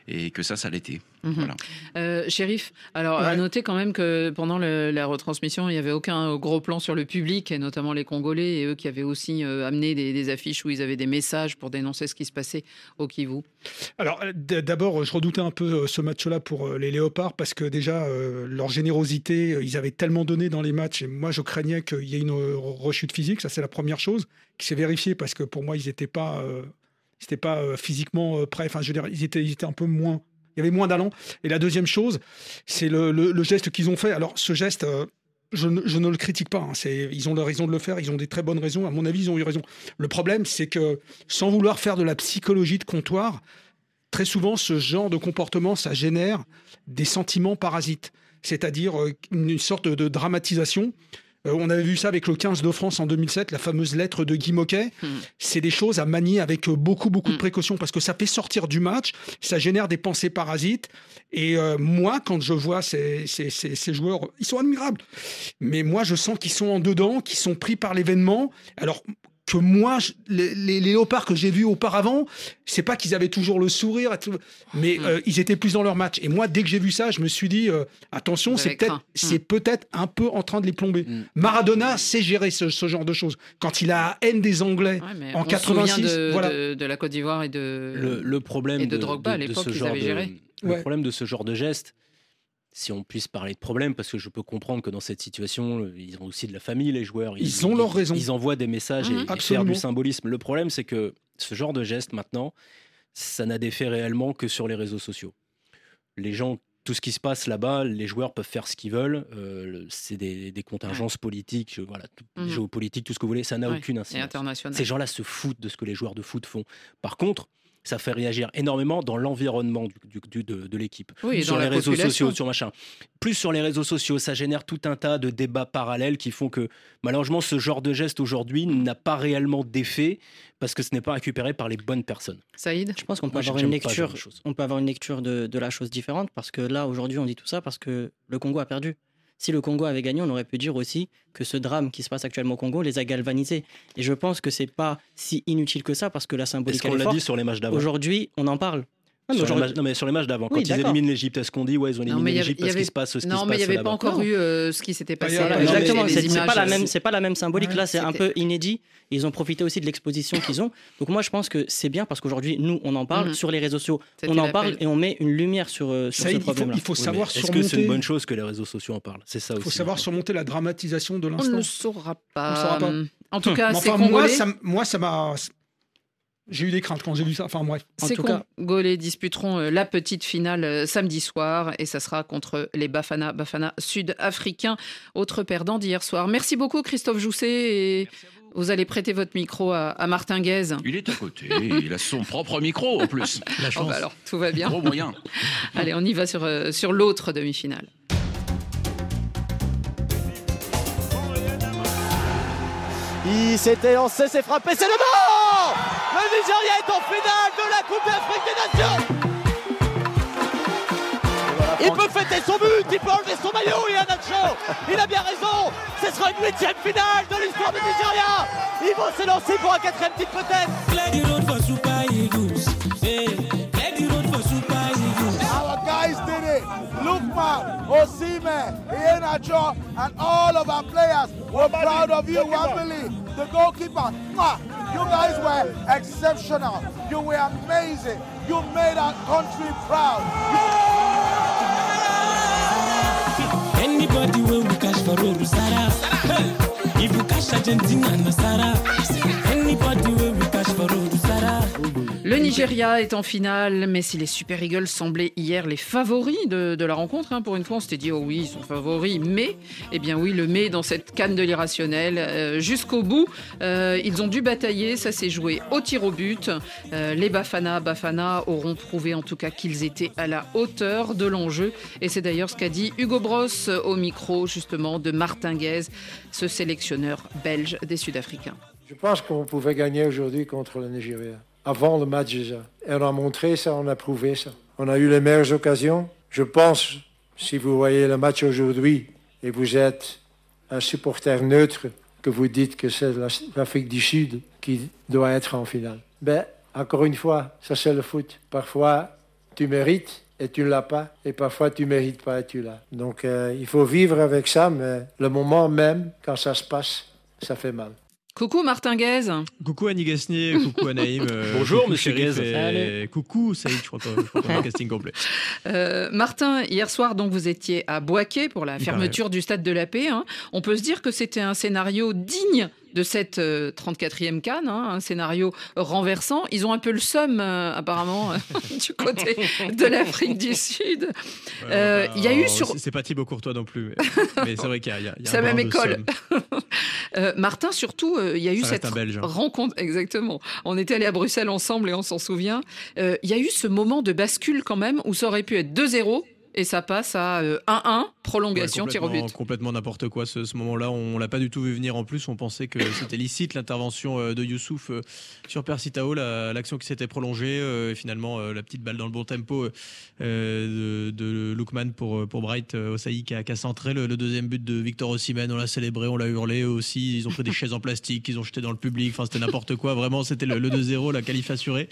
et que ça, ça l'était. Voilà. Euh, shérif, alors à noter quand même que pendant le- la retransmission, il n'y avait aucun gros plan sur le public, et notamment les Congolais, et eux qui avaient aussi euh, amené des, des affiches où ils avaient des messages pour dénoncer ce qui se passait au Kivu. Alors, d'abord, je redoutais un peu euh, ce match-là pour les Léopards parce que déjà, euh, leur générosité, ils avaient tellement donné dans les matchs et moi, je craignais qu'il y ait une rechute physique. Ça, c'est la première chose qui s'est vérifiée parce que pour moi, ils n'étaient pas, ils pas physiquement prêts. Enfin, je veux dire, ils étaient, ils étaient un peu moins. Il y avait moins d'allant. Et la deuxième chose, c'est le, geste qu'ils ont fait. Alors, ce geste. euh, je ne, le critique pas. hein. Ils ont la raison de le faire. Ils ont des très bonnes raisons. À mon avis, ils ont eu raison. Le problème, c'est que sans vouloir faire de la psychologie de comptoir, très souvent, ce genre de comportement, ça génère des sentiments parasites, c'est-à-dire euh, une sorte de dramatisation. Euh, on avait vu ça avec le 15 de France en 2007, la fameuse lettre de Guy Moquet. C'est des choses à manier avec euh, beaucoup, beaucoup de précautions parce que ça fait sortir du match, ça génère des pensées parasites. Et euh, moi, quand je vois ces, ces- ces- ces joueurs, ils sont admirables. Mais moi, je sens qu'ils sont en dedans, qu'ils sont pris par l'événement. Alors que moi, je- les, les- léopards que j'ai vus auparavant, c'est pas qu'ils avaient toujours le sourire, et tout, mais euh, ils étaient plus dans leur match. Et moi, dès que j'ai vu ça, je me suis dit, euh, attention, c'est avez peut-être, un peu en train de les plomber. Maradona sait gérer ce, ce genre de choses. Quand il a haine des Anglais Ouais, en on se 86, souvient de, voilà. de- de la Côte d'Ivoire et de. le, le problème et de Drogba, à de l'époque, ce ils genre avaient de- géré. le Ouais. problème de ce genre de geste, si on puisse parler de problème, parce que je peux comprendre que dans cette situation, euh, ils ont aussi de la famille, les joueurs. Ils ont leur raison. Ils envoient des messages et- et, faire du symbolisme. Le problème, c'est que ce genre de geste, maintenant, ça n'a d'effet réellement que sur les réseaux sociaux. Les gens, tout ce qui se passe là-bas, les joueurs peuvent faire ce qu'ils veulent. euh, le- c'est des, des contingences politiques, voilà, tout- Mhm. géopolitiques, tout ce que vous voulez. Ça n'a Ouais, aucune incidence. international. Ces gens-là se foutent de ce que les joueurs de foot font. Par contre, ça fait réagir énormément dans l'environnement du, du- du- de, de l'équipe. Oui, sur dans les réseaux population. sociaux, sur machin. Plus sur les réseaux sociaux, ça génère tout un tas de débats parallèles qui font que malheureusement ce genre de geste aujourd'hui n'a pas réellement d'effet parce que ce n'est pas récupéré par les bonnes personnes. Saïd? Je pense qu'on peut avoir une lecture, on peut avoir une lecture de, de la chose différente parce que là aujourd'hui on dit tout ça parce que le Congo a perdu. Si le Congo avait gagné, on aurait pu dire aussi que ce drame qui se passe actuellement au Congo les a galvanisés. Et je pense que c'est pas si inutile que ça parce que la symbolique Est-ce qu'on l'a dit sur les matchs d'avant? Aujourd'hui, on en parle. Ah, sur les aujourd'hui- matchs- non mais sur les matchs d'avant, quand ils éliminent l'Égypte, est-ce qu'on dit ouais ils ont Non, éliminé l'Égypte parce qu'il se passe ce qui Non, se mais il n'y avait pas encore Non. eu euh, ce qui s'était passé. Voilà, les- Exactement, c'est pas la même, c'est pas la même symbolique. Ouais, Là, c'est un peu inédit. Ils ont profité aussi de l'exposition qu'ils ont. Donc moi, je pense que c'est bien parce qu'aujourd'hui, nous, on en parle Mhm. sur les réseaux sociaux, on en parle et on met une lumière sur, euh, sur Ça, ce il faut, problème-là. il faut Oui, savoir Est-ce que surmonter. c'est une bonne chose que les réseaux sociaux en parlent? C'est ça Il faut savoir surmonter la dramatisation de On ne l'instant. le saura pas. On le saura pas. En tout cas, Mais c'est enfin, moi, congolais. ça, moi, ça m'a. J'ai eu des craintes quand j'ai vu ça. Enfin bref. Ces Congolais disputeront euh, la petite finale euh, samedi soir et ça sera contre les Bafana Bafana sud-africains, autre perdant d'hier soir. Merci beaucoup Christophe Jousset et vous allez prêter votre micro à, Martin Guez. Il est à côté, il a son propre micro en plus. La oh, chance. bah alors tout va bien. Gros moyen. allez, on y va sur, euh, sur l'autre demi-finale. Il s'était lancé, c'est frappé, c'est le bord Le Nigeria est en finale de la Coupe d'Afrique des Nations. Il peut fêter son but, il peut enlever son maillot, il a Nacho, il a bien raison, ce sera une huitième finale de l'histoire du Nigeria. Ils vont se lancer pour un quatrième titre peut-être. Lukman, Osime, Ienacho, and all of our players were proud of you, Wambili, the goalkeeper. You guys were exceptional. You were amazing. You made our country proud. Anybody will cash for Sarah. If you cash Argentina, Sarah. Anybody Le Nigeria est en finale, mais si les Super Eagles semblaient hier les favoris de, la rencontre, hein, pour une fois on s'était dit oh oui ils sont favoris, mais eh bien oui le mais dans cette canne de l'irrationnel euh, jusqu'au bout, euh, ils ont dû batailler, ça s'est joué au tir au but. Euh, les Bafana Bafana auront prouvé en tout cas qu'ils étaient à la hauteur de l'enjeu, et c'est d'ailleurs ce qu'a dit Hugo Bross au micro justement de Martin Guez, ce sélectionneur belge des Sud-Africains. Je pense qu'on pouvait gagner aujourd'hui contre le Nigeria avant le match déjà. On a montré ça, on a prouvé ça. On a eu les meilleures occasions. Je pense, si vous voyez le match aujourd'hui et vous êtes un supporter neutre, que vous dites que c'est l'Afrique du Sud qui doit être en finale. Ben, encore une fois, ça c'est le foot. Parfois, tu mérites et tu ne l'as pas, et parfois tu mérites pas et tu l'as. Donc euh, il faut vivre avec ça, mais le moment même, quand ça se passe, ça fait mal. Coucou Martin Guez. Coucou Annie Gasnier, coucou Anaïm. Euh, Bonjour Monsieur Guez. Coucou Saïd, je crois qu'on a un casting complet. Euh, Martin, hier soir donc vous étiez à Boaké pour la fermeture du stade de la paix. Hein. On peut se dire que c'était un scénario digne de cette 34e euh, canne, hein, un scénario renversant. Ils ont un peu le seum, euh, apparemment, euh, du côté de l'Afrique du Sud. Il y a eu sur. C'est pas Thibaut Courtois non plus, mais, c'est vrai qu'il y a. C'est la même école. Martin, surtout, il y a eu cette rencontre. Exactement. On était allé à Bruxelles ensemble et on s'en souvient. Il y a eu ce moment de bascule quand même où ça aurait pu être 2-0 et ça passe à 1-1, euh, prolongation, tir au but. Complètement n'importe quoi ce, moment-là. On l'a pas du tout vu venir en plus. On pensait que c'était licite l'intervention euh, de Youssouf euh, sur Persitao, l'action qui s'était prolongée. Et finalement, la petite balle dans le bon tempo de, de Lookman pour, pour Bright Osaï qui a, qui a centré le, deuxième but de Victor Osimhen. On l'a célébré, on l'a hurlé aussi. Ils ont pris des chaises en plastique qu'ils ont jetées dans le public. Enfin, c'était n'importe quoi. Vraiment, c'était le, 2-0, la qualif assurée.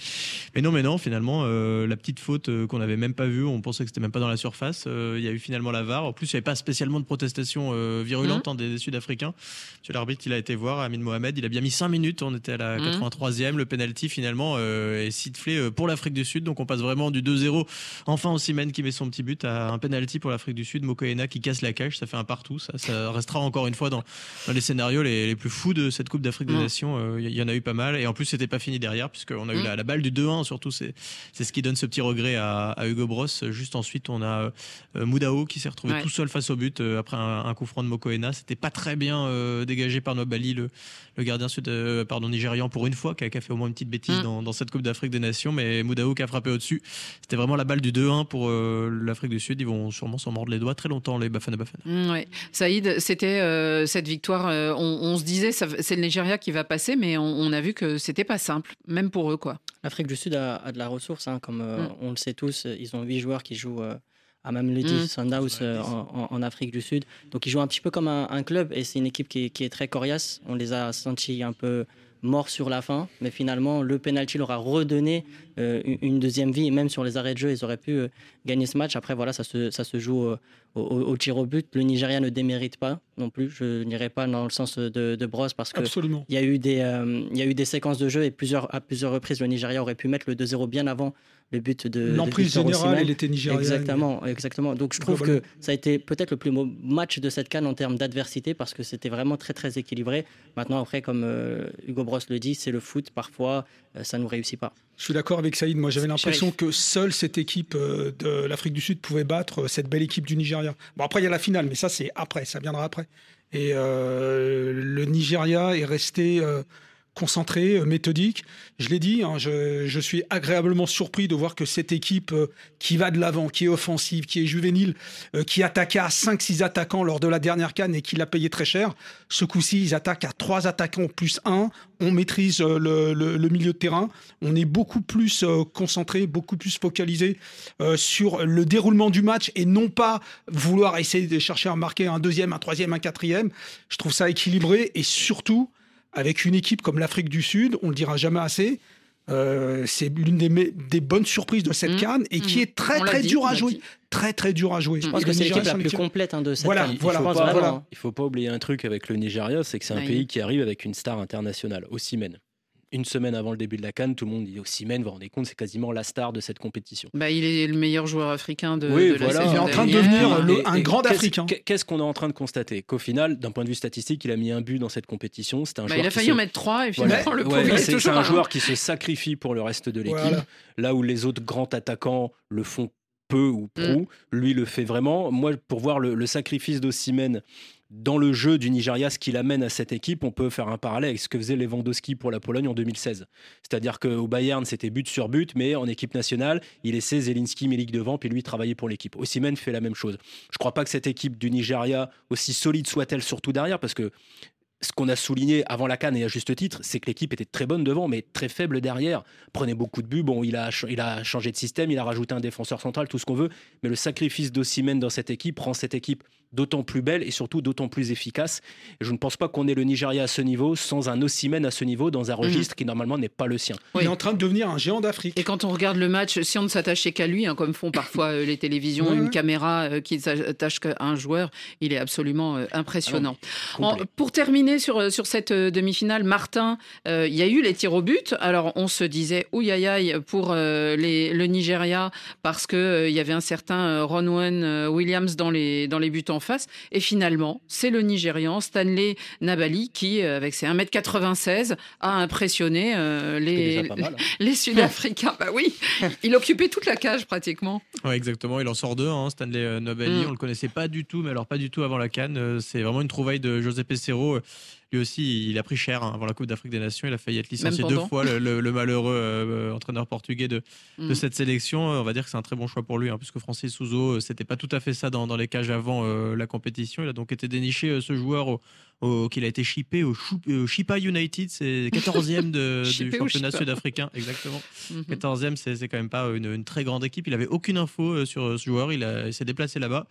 Mais non, mais non, finalement, la petite faute qu'on n'avait même pas vue, on pensait que c'était même pas dans la surface face. Euh, il y a eu finalement la VAR. En plus, il n'y avait pas spécialement de protestation euh, virulente mmh. hein, des, Sud-Africains. L'arbitre, il a été voir Amin Mohamed. Il a bien mis 5 minutes. On était à la 83e. Mmh. Le penalty, finalement, euh, est sifflé pour l'Afrique du Sud. Donc, on passe vraiment du 2-0. Enfin, Osimhen qui met son petit but à un penalty pour l'Afrique du Sud. Mokoena qui casse la cage. Ça fait un partout. Ça, ça restera encore une fois dans, les scénarios les, plus fous de cette Coupe d'Afrique des mmh. Nations. Il y, en a eu pas mal. Et en plus, c'était pas fini derrière, puisqu'on a eu la, balle du 2-1. Surtout, c'est ce qui donne ce petit regret à, à Hugo Bros. Juste ensuite, on a euh, Moudao qui s'est retrouvé tout seul face au but euh, après un, coup franc de Mokoena. C'était pas très bien euh, dégagé par Nobali, le, le gardien sud, pardon, nigérian, pour une fois, qui a, fait au moins une petite bêtise mm. dans, cette Coupe d'Afrique des Nations. Mais Moudao qui a frappé au-dessus. C'était vraiment la balle du 2-1 pour l'Afrique du Sud. Ils vont sûrement s'en mordre les doigts très longtemps, les Bafana Bafana. Mm, oui. Saïd, c'était cette victoire. On, se disait, c'est le Nigeria qui va passer, mais on, a vu que c'était pas simple, même pour eux. quoi. L'Afrique du Sud a, de la ressource, hein, comme mm. on le sait tous. Ils ont huit joueurs qui jouent à même le mmh. Sundowns euh, en, Afrique du Sud. Donc ils jouent un petit peu comme un, club et c'est une équipe qui est, très coriace. On les a sentis un peu morts sur la fin, mais finalement le penalty leur a redonné euh, une deuxième vie. même sur les arrêts de jeu, ils auraient pu euh, gagner ce match. Après voilà, ça se, ça se joue au, tir au but. Le Nigeria ne démérite pas non plus. Je n'irai pas dans le sens de, de Brosse parce que il y a eu des il y a eu des séquences de jeu et plusieurs à plusieurs reprises le Nigeria aurait pu mettre le 2-0 bien avant le but de. de L'emprise générale, elle était nigériane. Exactement, exactement. Donc je trouve que ça a été peut-être le plus beau match de cette canne en termes d'adversité parce que c'était vraiment très très équilibré. Maintenant, après, comme euh, Hugo Bross le dit, c'est le foot. Parfois, euh, ça nous réussit pas. Je suis d'accord avec Saïd. Moi, j'avais l'impression que seule cette équipe euh, de l'Afrique du Sud pouvait battre euh, cette belle équipe du Nigeria. Bon, après, il y a la finale, mais ça, c'est après. Ça viendra après. Et le Nigeria est resté concentré, euh, méthodique. Je l'ai dit, hein, je, suis agréablement surpris de voir que cette équipe euh, qui va de l'avant, qui est offensive, qui est juvénile, euh, qui attaquait à 5-6 attaquants lors de la dernière canne et qui l'a payé très cher, ce coup-ci, ils attaquent à 3 attaquants plus 1. On maîtrise le, le- milieu de terrain. On est beaucoup plus concentré, beaucoup plus focalisé sur le déroulement du match et non pas vouloir essayer de chercher à marquer un deuxième, un troisième, un quatrième. Je trouve ça équilibré et surtout avec une équipe comme l'Afrique du Sud, on le dira jamais assez. euh, c'est l'une des, des bonnes surprises de cette Mhm. canne et qui Mhm. est très On très dit, dur à jouer. dit. Très très dur à jouer. Je pense Et que c'est l'équipe Nigeria, la c'est une plus complète hein, de cette Voilà. Il voilà, faut pas, vraiment. il faut pas oublier un truc avec le Nigeria, c'est que c'est un pays qui arrive avec une star internationale, Osimhen. Une semaine avant le début de la Cannes, tout le monde dit Osimhen, vous vous rendez compte, c'est quasiment la star de cette compétition. Bah, il est le meilleur joueur africain de, oui, de la voilà. saison Il est en train de devenir le- Et- un et grand qu'est-ce- Africain. qu'est- Qu'est-ce qu'on est en train de constater? Qu'au final, d'un point de vue statistique, il a mis un but dans cette compétition. C'est un Bah, joueur il a qui failli se- en mettre trois et Voilà. finalement le Ouais, c'est un joueur qui se sacrifie pour le reste de l'équipe. Voilà. Là où les autres grands attaquants le font peu ou prou, Mm. lui le fait vraiment. Moi, pour voir le, le sacrifice d'Ossimène dans le jeu du Nigeria, ce qu'il amène à cette équipe, on peut faire un parallèle avec ce que faisait Lewandowski pour la Pologne en 2016. C'est-à-dire qu'au Bayern, c'était but sur but, mais en équipe nationale, il laissait Zelinski, Milik devant, puis lui travaillait pour l'équipe. Ossimène fait la même chose. Je ne crois pas que cette équipe du Nigeria, aussi solide soit-elle, surtout derrière, parce que ce qu'on a souligné avant la canne et à juste titre, c'est que l'équipe était très bonne devant, mais très faible derrière. Prenait beaucoup de buts. Bon, il a, il a changé de système, il a rajouté un défenseur central, tout ce qu'on veut. Mais le sacrifice d'Ossimène dans cette équipe rend cette équipe d'autant plus belle et surtout d'autant plus efficace. Et je ne pense pas qu'on ait le Nigeria à ce niveau sans un Ossimène à ce niveau dans un registre qui normalement n'est pas le sien. Il est en train de devenir un géant d'Afrique. Et quand on regarde le match, si on ne s'attachait qu'à lui, hein, comme font parfois euh, les télévisions, Ouais, une ouais. caméra euh, qui ne s'attache qu'à un joueur, il est absolument euh, impressionnant. En- pour terminer sur, euh, sur cette euh, demi-finale, Martin, euh, il y a eu les tirs au but. Alors on se disait, ouïe aïe aïe pour euh, les, le Nigeria, parce qu'il il y avait un certain Ronwen Williams dans les, dans les buts en face. Et finalement, c'est le Nigérian Stanley Nabali qui, avec ses 1m96, a impressionné euh, les, mal, hein. les Sud-Africains. bah oui, il occupait toute la cage pratiquement. Ouais, exactement. Il en sort deux, hein, Stanley Nobali. Mm. On le connaissait pas du tout, mais alors pas du tout avant la Cannes. C'est vraiment une trouvaille de José Pesero. Lui aussi, il a pris cher hein, avant la Coupe d'Afrique des Nations. Il a failli être licencié deux fois, le, le- le malheureux euh, entraîneur portugais de, de Mm. cette sélection. On va dire que c'est un très bon choix pour lui, hein, puisque Francis Souzo, euh, c'était pas tout à fait ça dans, dans les cages avant euh, la compétition. Il a donc été déniché, ce joueur, au, au- qu'il a été shippé au, au Chipa United. C'est 14e de, du championnat sud-africain. Exactement. Mhm. 14e, c'est quand même pas une, une très grande équipe. Il avait aucune info sur ce joueur. Il s'est déplacé là-bas.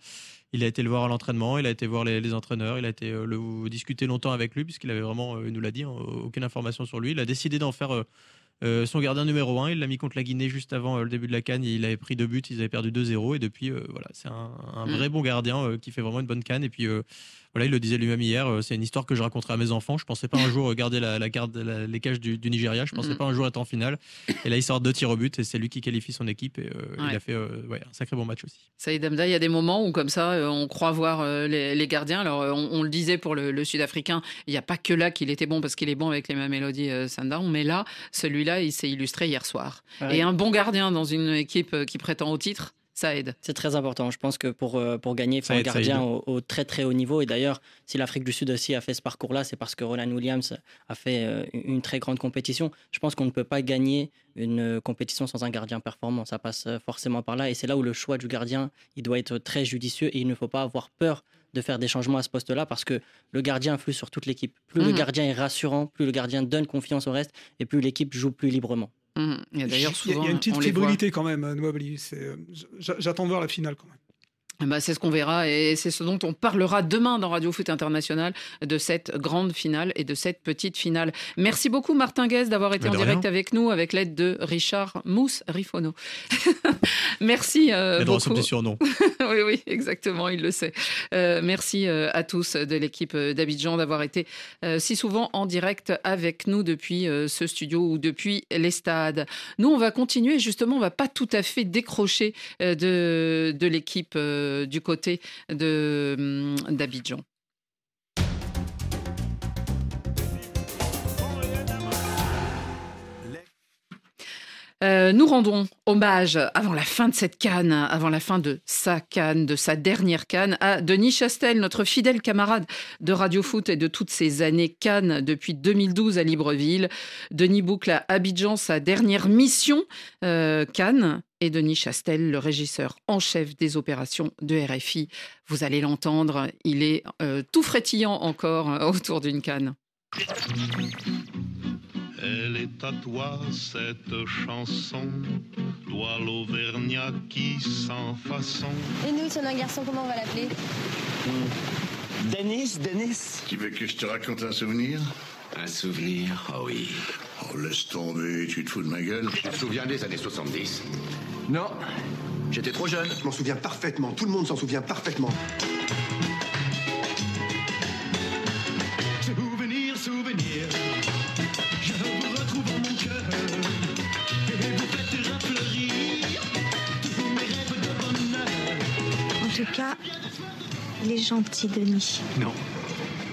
Il a été le voir à l'entraînement. Il a été voir les, les entraîneurs. Il a été euh, le discuter longtemps avec lui puisqu'il avait vraiment, euh, il nous l'a dit, hein, aucune information sur lui. Il a décidé d'en faire. euh, son gardien numéro 1, il l'a mis contre la Guinée juste avant le début de la canne. Il avait pris deux buts, ils avaient perdu 2-0 et depuis, voilà, c'est un, un Mm. vrai bon gardien qui fait vraiment une bonne canne. Et puis, voilà, il le disait lui-même hier, euh, c'est une histoire que je raconterai à mes enfants. Je pensais pas un jour garder la, la garde, la- les cages du, du Nigeria. Je pensais Mm. pas un jour être en finale. Et là, il sort deux tirs au but et c'est lui qui qualifie son équipe. Et euh, Ouais. il a fait euh, ouais, un sacré bon match aussi. Saïd Hamda, il y a des moments où, comme ça, on croit voir euh, les, les gardiens. Alors, on, on le disait pour le, le Sud-Africain, il n'y a pas que là qu'il était bon parce qu'il est bon avec les Mamelody euh, Sundown, mais là, celui-là, il s'est illustré hier soir. Ouais. Et un bon gardien dans une équipe qui prétend au titre, ça aide. C'est très important. Je pense que pour, euh, pour gagner, il faut Ça un aide, gardien au, au très très haut niveau. Et d'ailleurs, si l'Afrique du Sud aussi a fait ce parcours-là, c'est parce que Roland Williams a fait euh, une très grande compétition. Je pense qu'on ne peut pas gagner une euh, compétition sans un gardien performant. Ça passe forcément par là. Et c'est là où le choix du gardien, il doit être très judicieux et il ne faut pas avoir peur de faire des changements à ce poste-là parce que le gardien influe sur toute l'équipe. Plus le Mhm. gardien est rassurant, plus le gardien donne confiance au reste et plus l'équipe joue plus librement. Mhm. Il y a d'ailleurs souvent. il y a une petite fébrilité quand même, euh. C'est, euh, j'a- J'attends de voir la finale quand même. Bah, c'est ce qu'on verra et c'est ce dont on parlera demain dans Radio Foot International de cette grande finale et de cette petite finale. Merci beaucoup Martin Guez d'avoir été en direct avec nous avec l'aide de Richard Mousse Rifono. merci euh, son beaucoup. petit surnom. oui, oui, exactement, il le sait. Euh, merci euh, à tous de l'équipe d'Abidjan d'avoir été euh, si souvent en direct avec nous depuis ce studio ou depuis les stades. Nous, on va continuer, justement, on va pas tout à fait décrocher de, de l'équipe du côté de, hum, d'Abidjan. Euh, nous rendons hommage avant la fin de cette canne, avant la fin de sa canne, de sa dernière canne, à Denis Chastel, notre fidèle camarade de Radio Foot et de toutes ces années canne depuis 2012 à Libreville. Denis boucle à Abidjan sa dernière mission euh, canne. Et Denis Chastel, le régisseur en chef des opérations de RFI. Vous allez l'entendre, il est euh, tout frétillant encore euh, autour d'une canne. Elle est à toi cette chanson, toi l'Auvergnat qui sans façon. Et nous, si on a un garçon, comment on va l'appeler? Denis, Denis. Tu veux que je te raconte un souvenir? Un souvenir, oh oui. Oh, laisse tomber, tu te fous de ma gueule. Tu te souviens des années 70 Non, j'étais trop jeune. Je m'en souviens parfaitement. Tout le monde s'en souvient parfaitement. Cas, il est gentil, Denis. Non,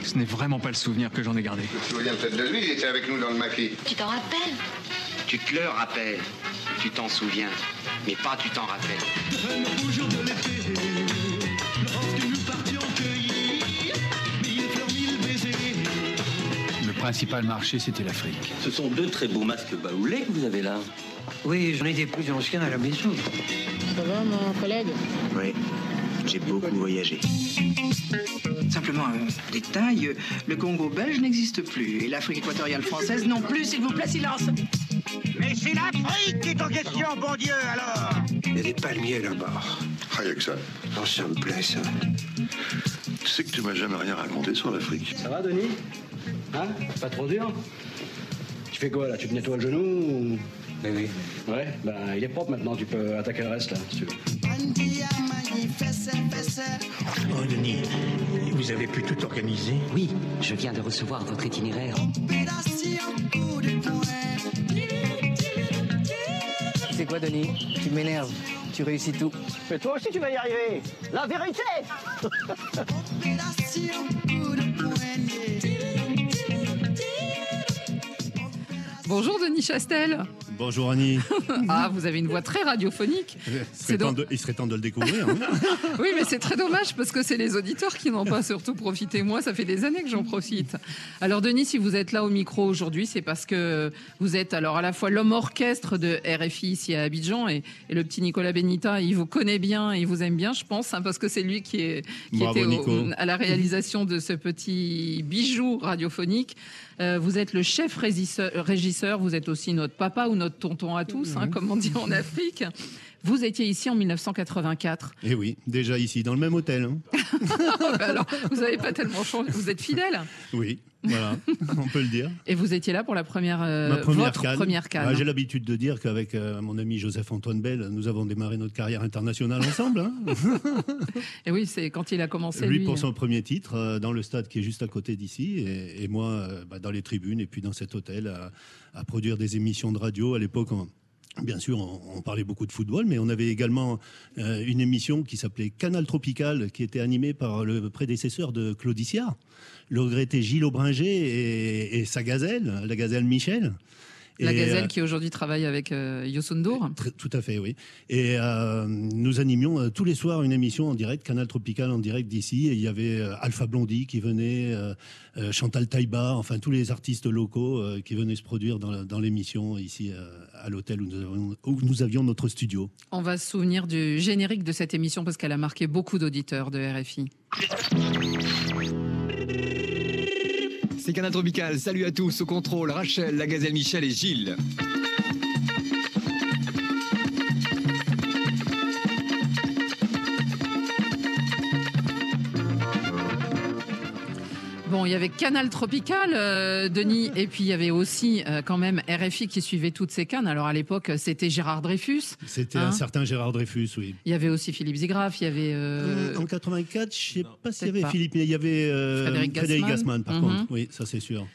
ce n'est vraiment pas le souvenir que j'en ai gardé. Tu te souviens peut-être de lui, il était avec nous dans le maquis. Tu t'en rappelles? Tu te le rappelles, tu t'en souviens, mais pas tu t'en rappelles. Un beau jour de l'été, lorsque nous partions cueillir mille fleurs, mille baisers. Le principal marché, c'était l'Afrique. Ce sont deux très beaux masques baoulés que vous avez là. Oui, j'en ai des plus anciens à la maison. Ça va, mon collègue? J'ai beaucoup voyagé. Simplement un détail, le Congo belge n'existe plus et l'Afrique équatoriale française non plus, s'il vous plaît, silence. Mais c'est l'Afrique qui est en question, bon Dieu, alors Il y a des palmiers là-bas. Ah, y a que ça. Oh, ça me plaît, ça. Tu sais que tu m'as jamais rien raconté sur l'Afrique. Ça va, Denis? Hein? Pas trop dur? Tu fais quoi, là? Tu te nettoies le genou ou... Oui, oui. Ouais, ben il est propre maintenant, tu peux attaquer le reste, là, si tu veux. Avez pu tout organiser Oui, je viens de recevoir votre itinéraire. C'est quoi, Denis? Tu m'énerves. Tu réussis tout. Mais toi aussi, tu vas y arriver La vérité Bonjour Denis Chastel. Bonjour Annie. ah, vous avez une voix très radiophonique. Il serait, temps donc- de, il serait temps de le découvrir. hein. Oui, mais c'est très dommage parce que c'est les auditeurs qui n'ont pas surtout profité. Moi, ça fait des années que j'en profite. Alors, Denis, si vous êtes là au micro aujourd'hui, c'est parce que vous êtes alors à la fois l'homme orchestre de RFI ici à Abidjan et, et le petit Nicolas Benita, il vous connaît bien, il vous aime bien, je pense, hein, parce que c'est lui qui, est, qui Bravo, était au- à la réalisation de ce petit bijou radiophonique. Euh, vous êtes le chef régisseur, régisseur, vous êtes aussi notre papa ou notre tonton à tous, hein, comme on dit en Afrique. Vous étiez ici en 1984. Et Eh oui, déjà ici, dans le même hôtel. hein. Bah alors, vous n'avez pas tellement changé. Vous êtes fidèle. Oui, voilà, on peut le dire. Et vous étiez là pour la première, euh, Ma première votre canne. première canne. Ah, J'ai l'habitude de dire qu'avec euh, mon ami Joseph-Antoine Bell, nous avons démarré notre carrière internationale ensemble. hein. Et oui, c'est quand il a commencé Lui lui. pour son premier titre euh, dans le stade qui est juste à côté d'ici et, et moi euh, bah, dans les tribunes et puis dans cet hôtel à, à produire des émissions de radio. À l'époque, on- bien sûr, on, parlait beaucoup de football, mais on avait également euh, une émission qui s'appelait Canal Tropical qui était animée par le prédécesseur de Claudicia, le regretté Gilles Aubringer et, et sa gazelle, la gazelle Michel. La Et, gazelle euh, qui aujourd'hui travaille avec euh, Tout à fait, oui. Et euh, nous animions euh, tous les soirs une émission en direct, Canal Tropical en direct d'ici. Et il y avait Alpha Blondie qui venait, Chantal Taïba, enfin tous les artistes locaux qui venaient se produire dans, l'émission ici à l'hôtel où nous avions notre studio. On va se souvenir du générique de cette émission parce qu'elle a marqué beaucoup d'auditeurs de RFI. C'est Canal Tropical. Salut à tous. Au contrôle, Rachel, la gazelle Michel et Gilles. Bon, il y avait Canal Tropical, euh, Denis, et puis il y avait aussi euh, quand même RFI qui suivait toutes ces cannes. Alors à l'époque, c'était Gérard Dreyfus. C'était Hein un certain Gérard Dreyfus, oui. Il y avait aussi Philippe Zigraf, il y avait. euh, Euh, en 80 je sais pas s'il y avait pas. Philippe, mais il y avait euh, Frédéric Frédéric, Gassman. Par Mhm. contre. Oui, ça c'est sûr.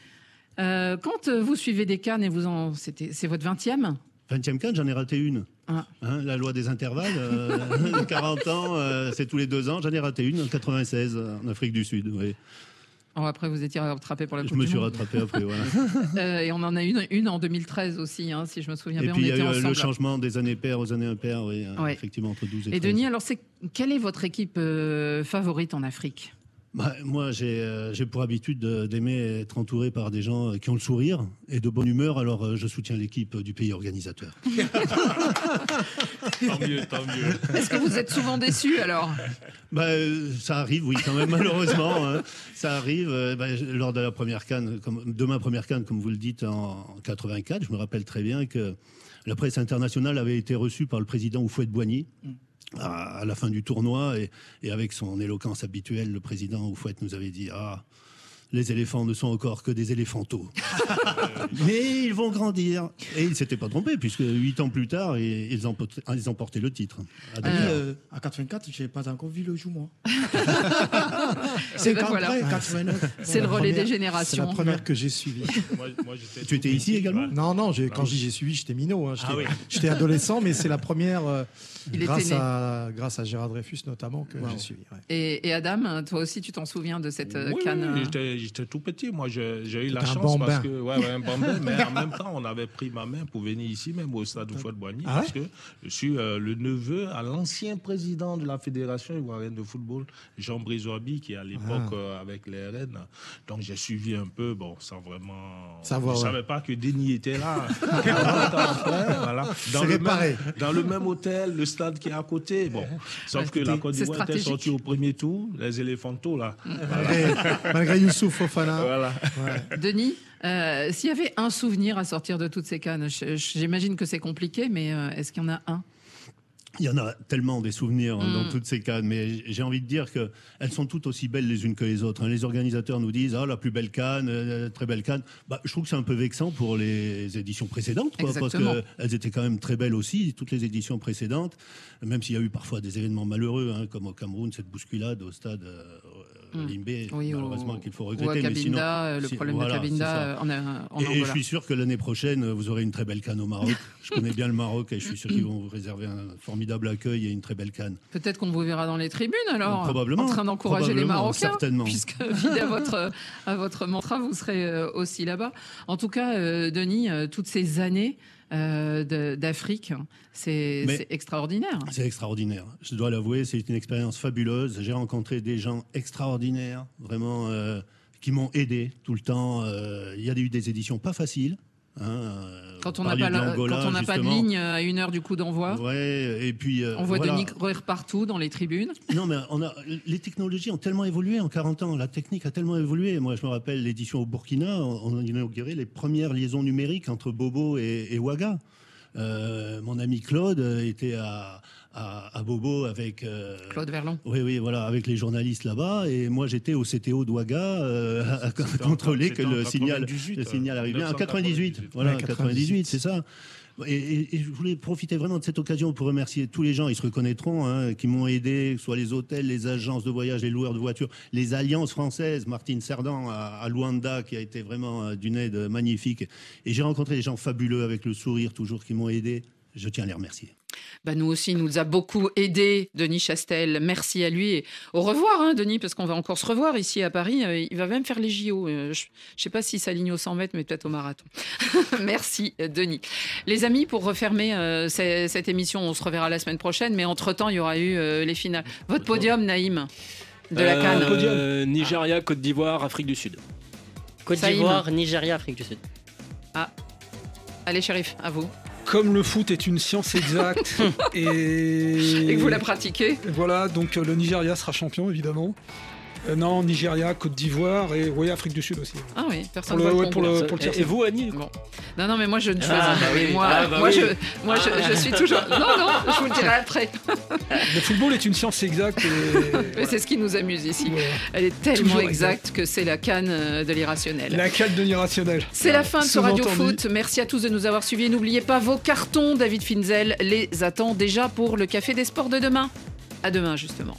euh, quand vous suivez des cannes et vous en. c'était- C'est votre 20e 20e canne, j'en ai raté une. Ah. Hein, la loi des intervalles, euh, 40 ans, euh, c'est tous les deux ans. J'en ai raté une en 96 en Afrique du Sud. Oui. Oh, après, vous étiez rattrapé pour la Je Coupe me du suis rattrapé après. Voilà. Euh, et on en a une, une en 2013 aussi, hein, si je me souviens Et bien. puis on il y a eu euh, ensemble. le changement des années paires aux années impaires, oui, euh, Ouais. effectivement entre 12 et, Et 13. Denis, alors c'est quelle est votre équipe euh, favorite en Afrique? Bah, moi, j'ai euh, j'ai pour habitude de- d'aimer être entouré par des gens euh, qui ont le sourire et de bonne humeur, alors euh, je soutiens l'équipe du pays organisateur. Tant mieux, tant mieux. Est-ce que vous êtes souvent déçu alors? Bah, euh, ça arrive, oui, quand même, malheureusement. hein. Ça arrive. euh, bah, lors de la première canne, comme, de ma première canne, comme vous le dites, en, en 84, je me rappelle très bien que la presse internationale avait été reçue par le président Oufouette-Boigny. À, à la fin du tournoi, et, et avec son éloquence habituelle, le président Oufouette nous avait dit Ah, les éléphants ne sont encore que des éléphantaux. Mais ils vont grandir. Et il ne s'était pas trompé, puisque huit ans plus tard, ils, ils emportaient, ils emportaient le titre. À euh, à 84, j'ai pas encore vu le jour, moi. C'est ben après, voilà. 89. C'est le La relais des générations. C'est la première que j'ai suivie. Moi, moi, j'étais Tu étais ici également? Non, non, j'ai- quand je dis j'ai suivi, j'étais minot. hein, J'étais Ah oui. j'étais adolescent, mais c'est la première, euh, Il était grâce, né. à, grâce à Gérard Dreyfus notamment, que j'ai suivi. ouais. et, et Adam, toi aussi, tu t'en souviens de cette Oui, canne oui, euh, j'étais- j'étais tout petit. Moi, j'ai j'ai eu la chance parce que, ouais, ouais, un bambin, mais en même temps, on avait pris ma main pour venir ici, même au stade de boigny Ah ouais? parce que je suis euh, le neveu à l'ancien président de la Fédération ivoirienne de football, Jean Brizoabi, qui est à l'époque Ah. euh, avec les RN. Donc, j'ai suivi un peu, bon, sans vraiment. Savoir, je ne ouais. savais pas que Denis était là. 40 ans après, voilà. Dans C'est le réparé. Même, dans le même hôtel, le stade qui est à côté. Bon, sauf Ouais, que la Côte d'Ivoire était sortie au premier tour, les éléphantaux, là. Malgré, malgré Youssouf Fofana. Voilà. Denis, euh, s'il y avait un souvenir à sortir de toutes ces cannes, j'imagine que c'est compliqué, mais euh, est-ce qu'il y en a un? Il y en a tellement des souvenirs hein, Mm. dans toutes ces cannes, mais j'ai envie de dire que elles sont toutes aussi belles les unes que les autres. hein. Les organisateurs nous disent ah la plus belle canne, euh, très belle canne. Bah, je trouve que c'est un peu vexant pour les éditions précédentes, quoi, parce qu'elles étaient quand même très belles aussi, toutes les éditions précédentes, même s'il y a eu parfois des événements malheureux, hein, comme au Cameroun, cette bousculade au stade euh, Mm. Limbé, Oui, malheureusement qu'il faut ou à regretter. mais sinon, euh, le si- problème voilà, de Cabinda euh, en, euh, en Et, et je suis sûr que l'année prochaine, vous aurez une très belle canne au Maroc. je connais bien le Maroc et je suis sûr qu'ils vont vous réserver un formidable accueil et une très belle canne. Peut-être qu'on vous verra dans les tribunes alors, Probablement. en train d'encourager les Marocains, certainement. puisque fidèle à votre, à votre mantra, vous serez euh, aussi là-bas. En tout cas, euh, Denis, euh, toutes ces années euh, d'Afrique, c'est extraordinaire. C'est extraordinaire. Je dois l'avouer, c'est une expérience fabuleuse. J'ai rencontré des gens extraordinaires, vraiment, euh, qui m'ont aidé tout le temps. Euh, Il y a eu des éditions pas faciles. Hein, euh, Quand on n'a pas, la- quand on pas de ligne à une heure du coup d'envoi, Ouais, et puis. euh, on voit voilà. Denis courir partout dans les tribunes. Non, mais on a, les technologies ont tellement évolué en 40 ans. La technique a tellement évolué. Moi, je me rappelle l'édition au Burkina, on on a inauguré les premières liaisons numériques entre Bobo et, et Ouaga. Euh, mon ami Claude euh, était à, à, à Bobo avec. euh, Claude Verlon. Oui, oui, voilà, avec les journalistes là-bas. Et moi, j'étais au CTO d'Ouaga euh, à, contrôler que le signal, 98, le signal arrive bien. En 1998, 98, voilà, Ouais, 98, c'est ça. Et, je voulais profiter vraiment de cette occasion pour remercier tous les gens, ils se reconnaîtront, hein, qui m'ont aidé, que ce soit les hôtels, les agences de voyage, les loueurs de voitures, les alliances françaises, Martine Cerdan à, à Luanda, qui a été vraiment euh, d'une aide magnifique. Et j'ai rencontré des gens fabuleux avec le sourire toujours qui m'ont aidé. Je tiens à les remercier. Bah, nous aussi, il nous a beaucoup aidé, Denis Chastel. Merci à lui. Et au revoir, hein, Denis, parce qu'on va encore se revoir ici à Paris. Euh, Il va même faire les JO. Euh, Je ne sais pas s'il s'aligne au 100 mètres, mais peut-être au marathon. Merci, euh, Denis. Les amis, pour refermer euh, ce- cette émission, on se reverra la semaine prochaine. Mais entre-temps, il y aura eu euh, les finales. Votre podium, Naïm, de la Euh, Cannes. Nigeria, Côte d'Ivoire, Afrique du Sud. Côte d'Ivoire, Nigeria, Afrique du Sud. Ah. Allez, shérif, à vous. Comme le foot est une science exacte et... Et que vous la pratiquez Voilà, donc euh, le Nigeria sera champion évidemment. Euh, non, Nigeria, Côte d'Ivoire et oui, Afrique du Sud aussi. Ah oui, personne Pour le- ouais, pour le- pour le Et, et vous, Annie Bon. Non, non, mais moi je ne choisis Ah, jamais. oui. Moi, Ah, bah moi, oui. je, moi je, je suis toujours. Non, non, je vous le dirai après. Le football est une science exacte. et- Mais C'est ce qui nous amuse ici. Elle est tellement Toujours exacte que c'est la canne euh, de l'irrationnel. La cale de l'irrationnel. C'est la fin de ce Radio. Foot. Merci à tous de nous avoir suivis. N'oubliez pas vos cartons. David Finzel les attend déjà pour le Café des Sports de demain. À demain, justement.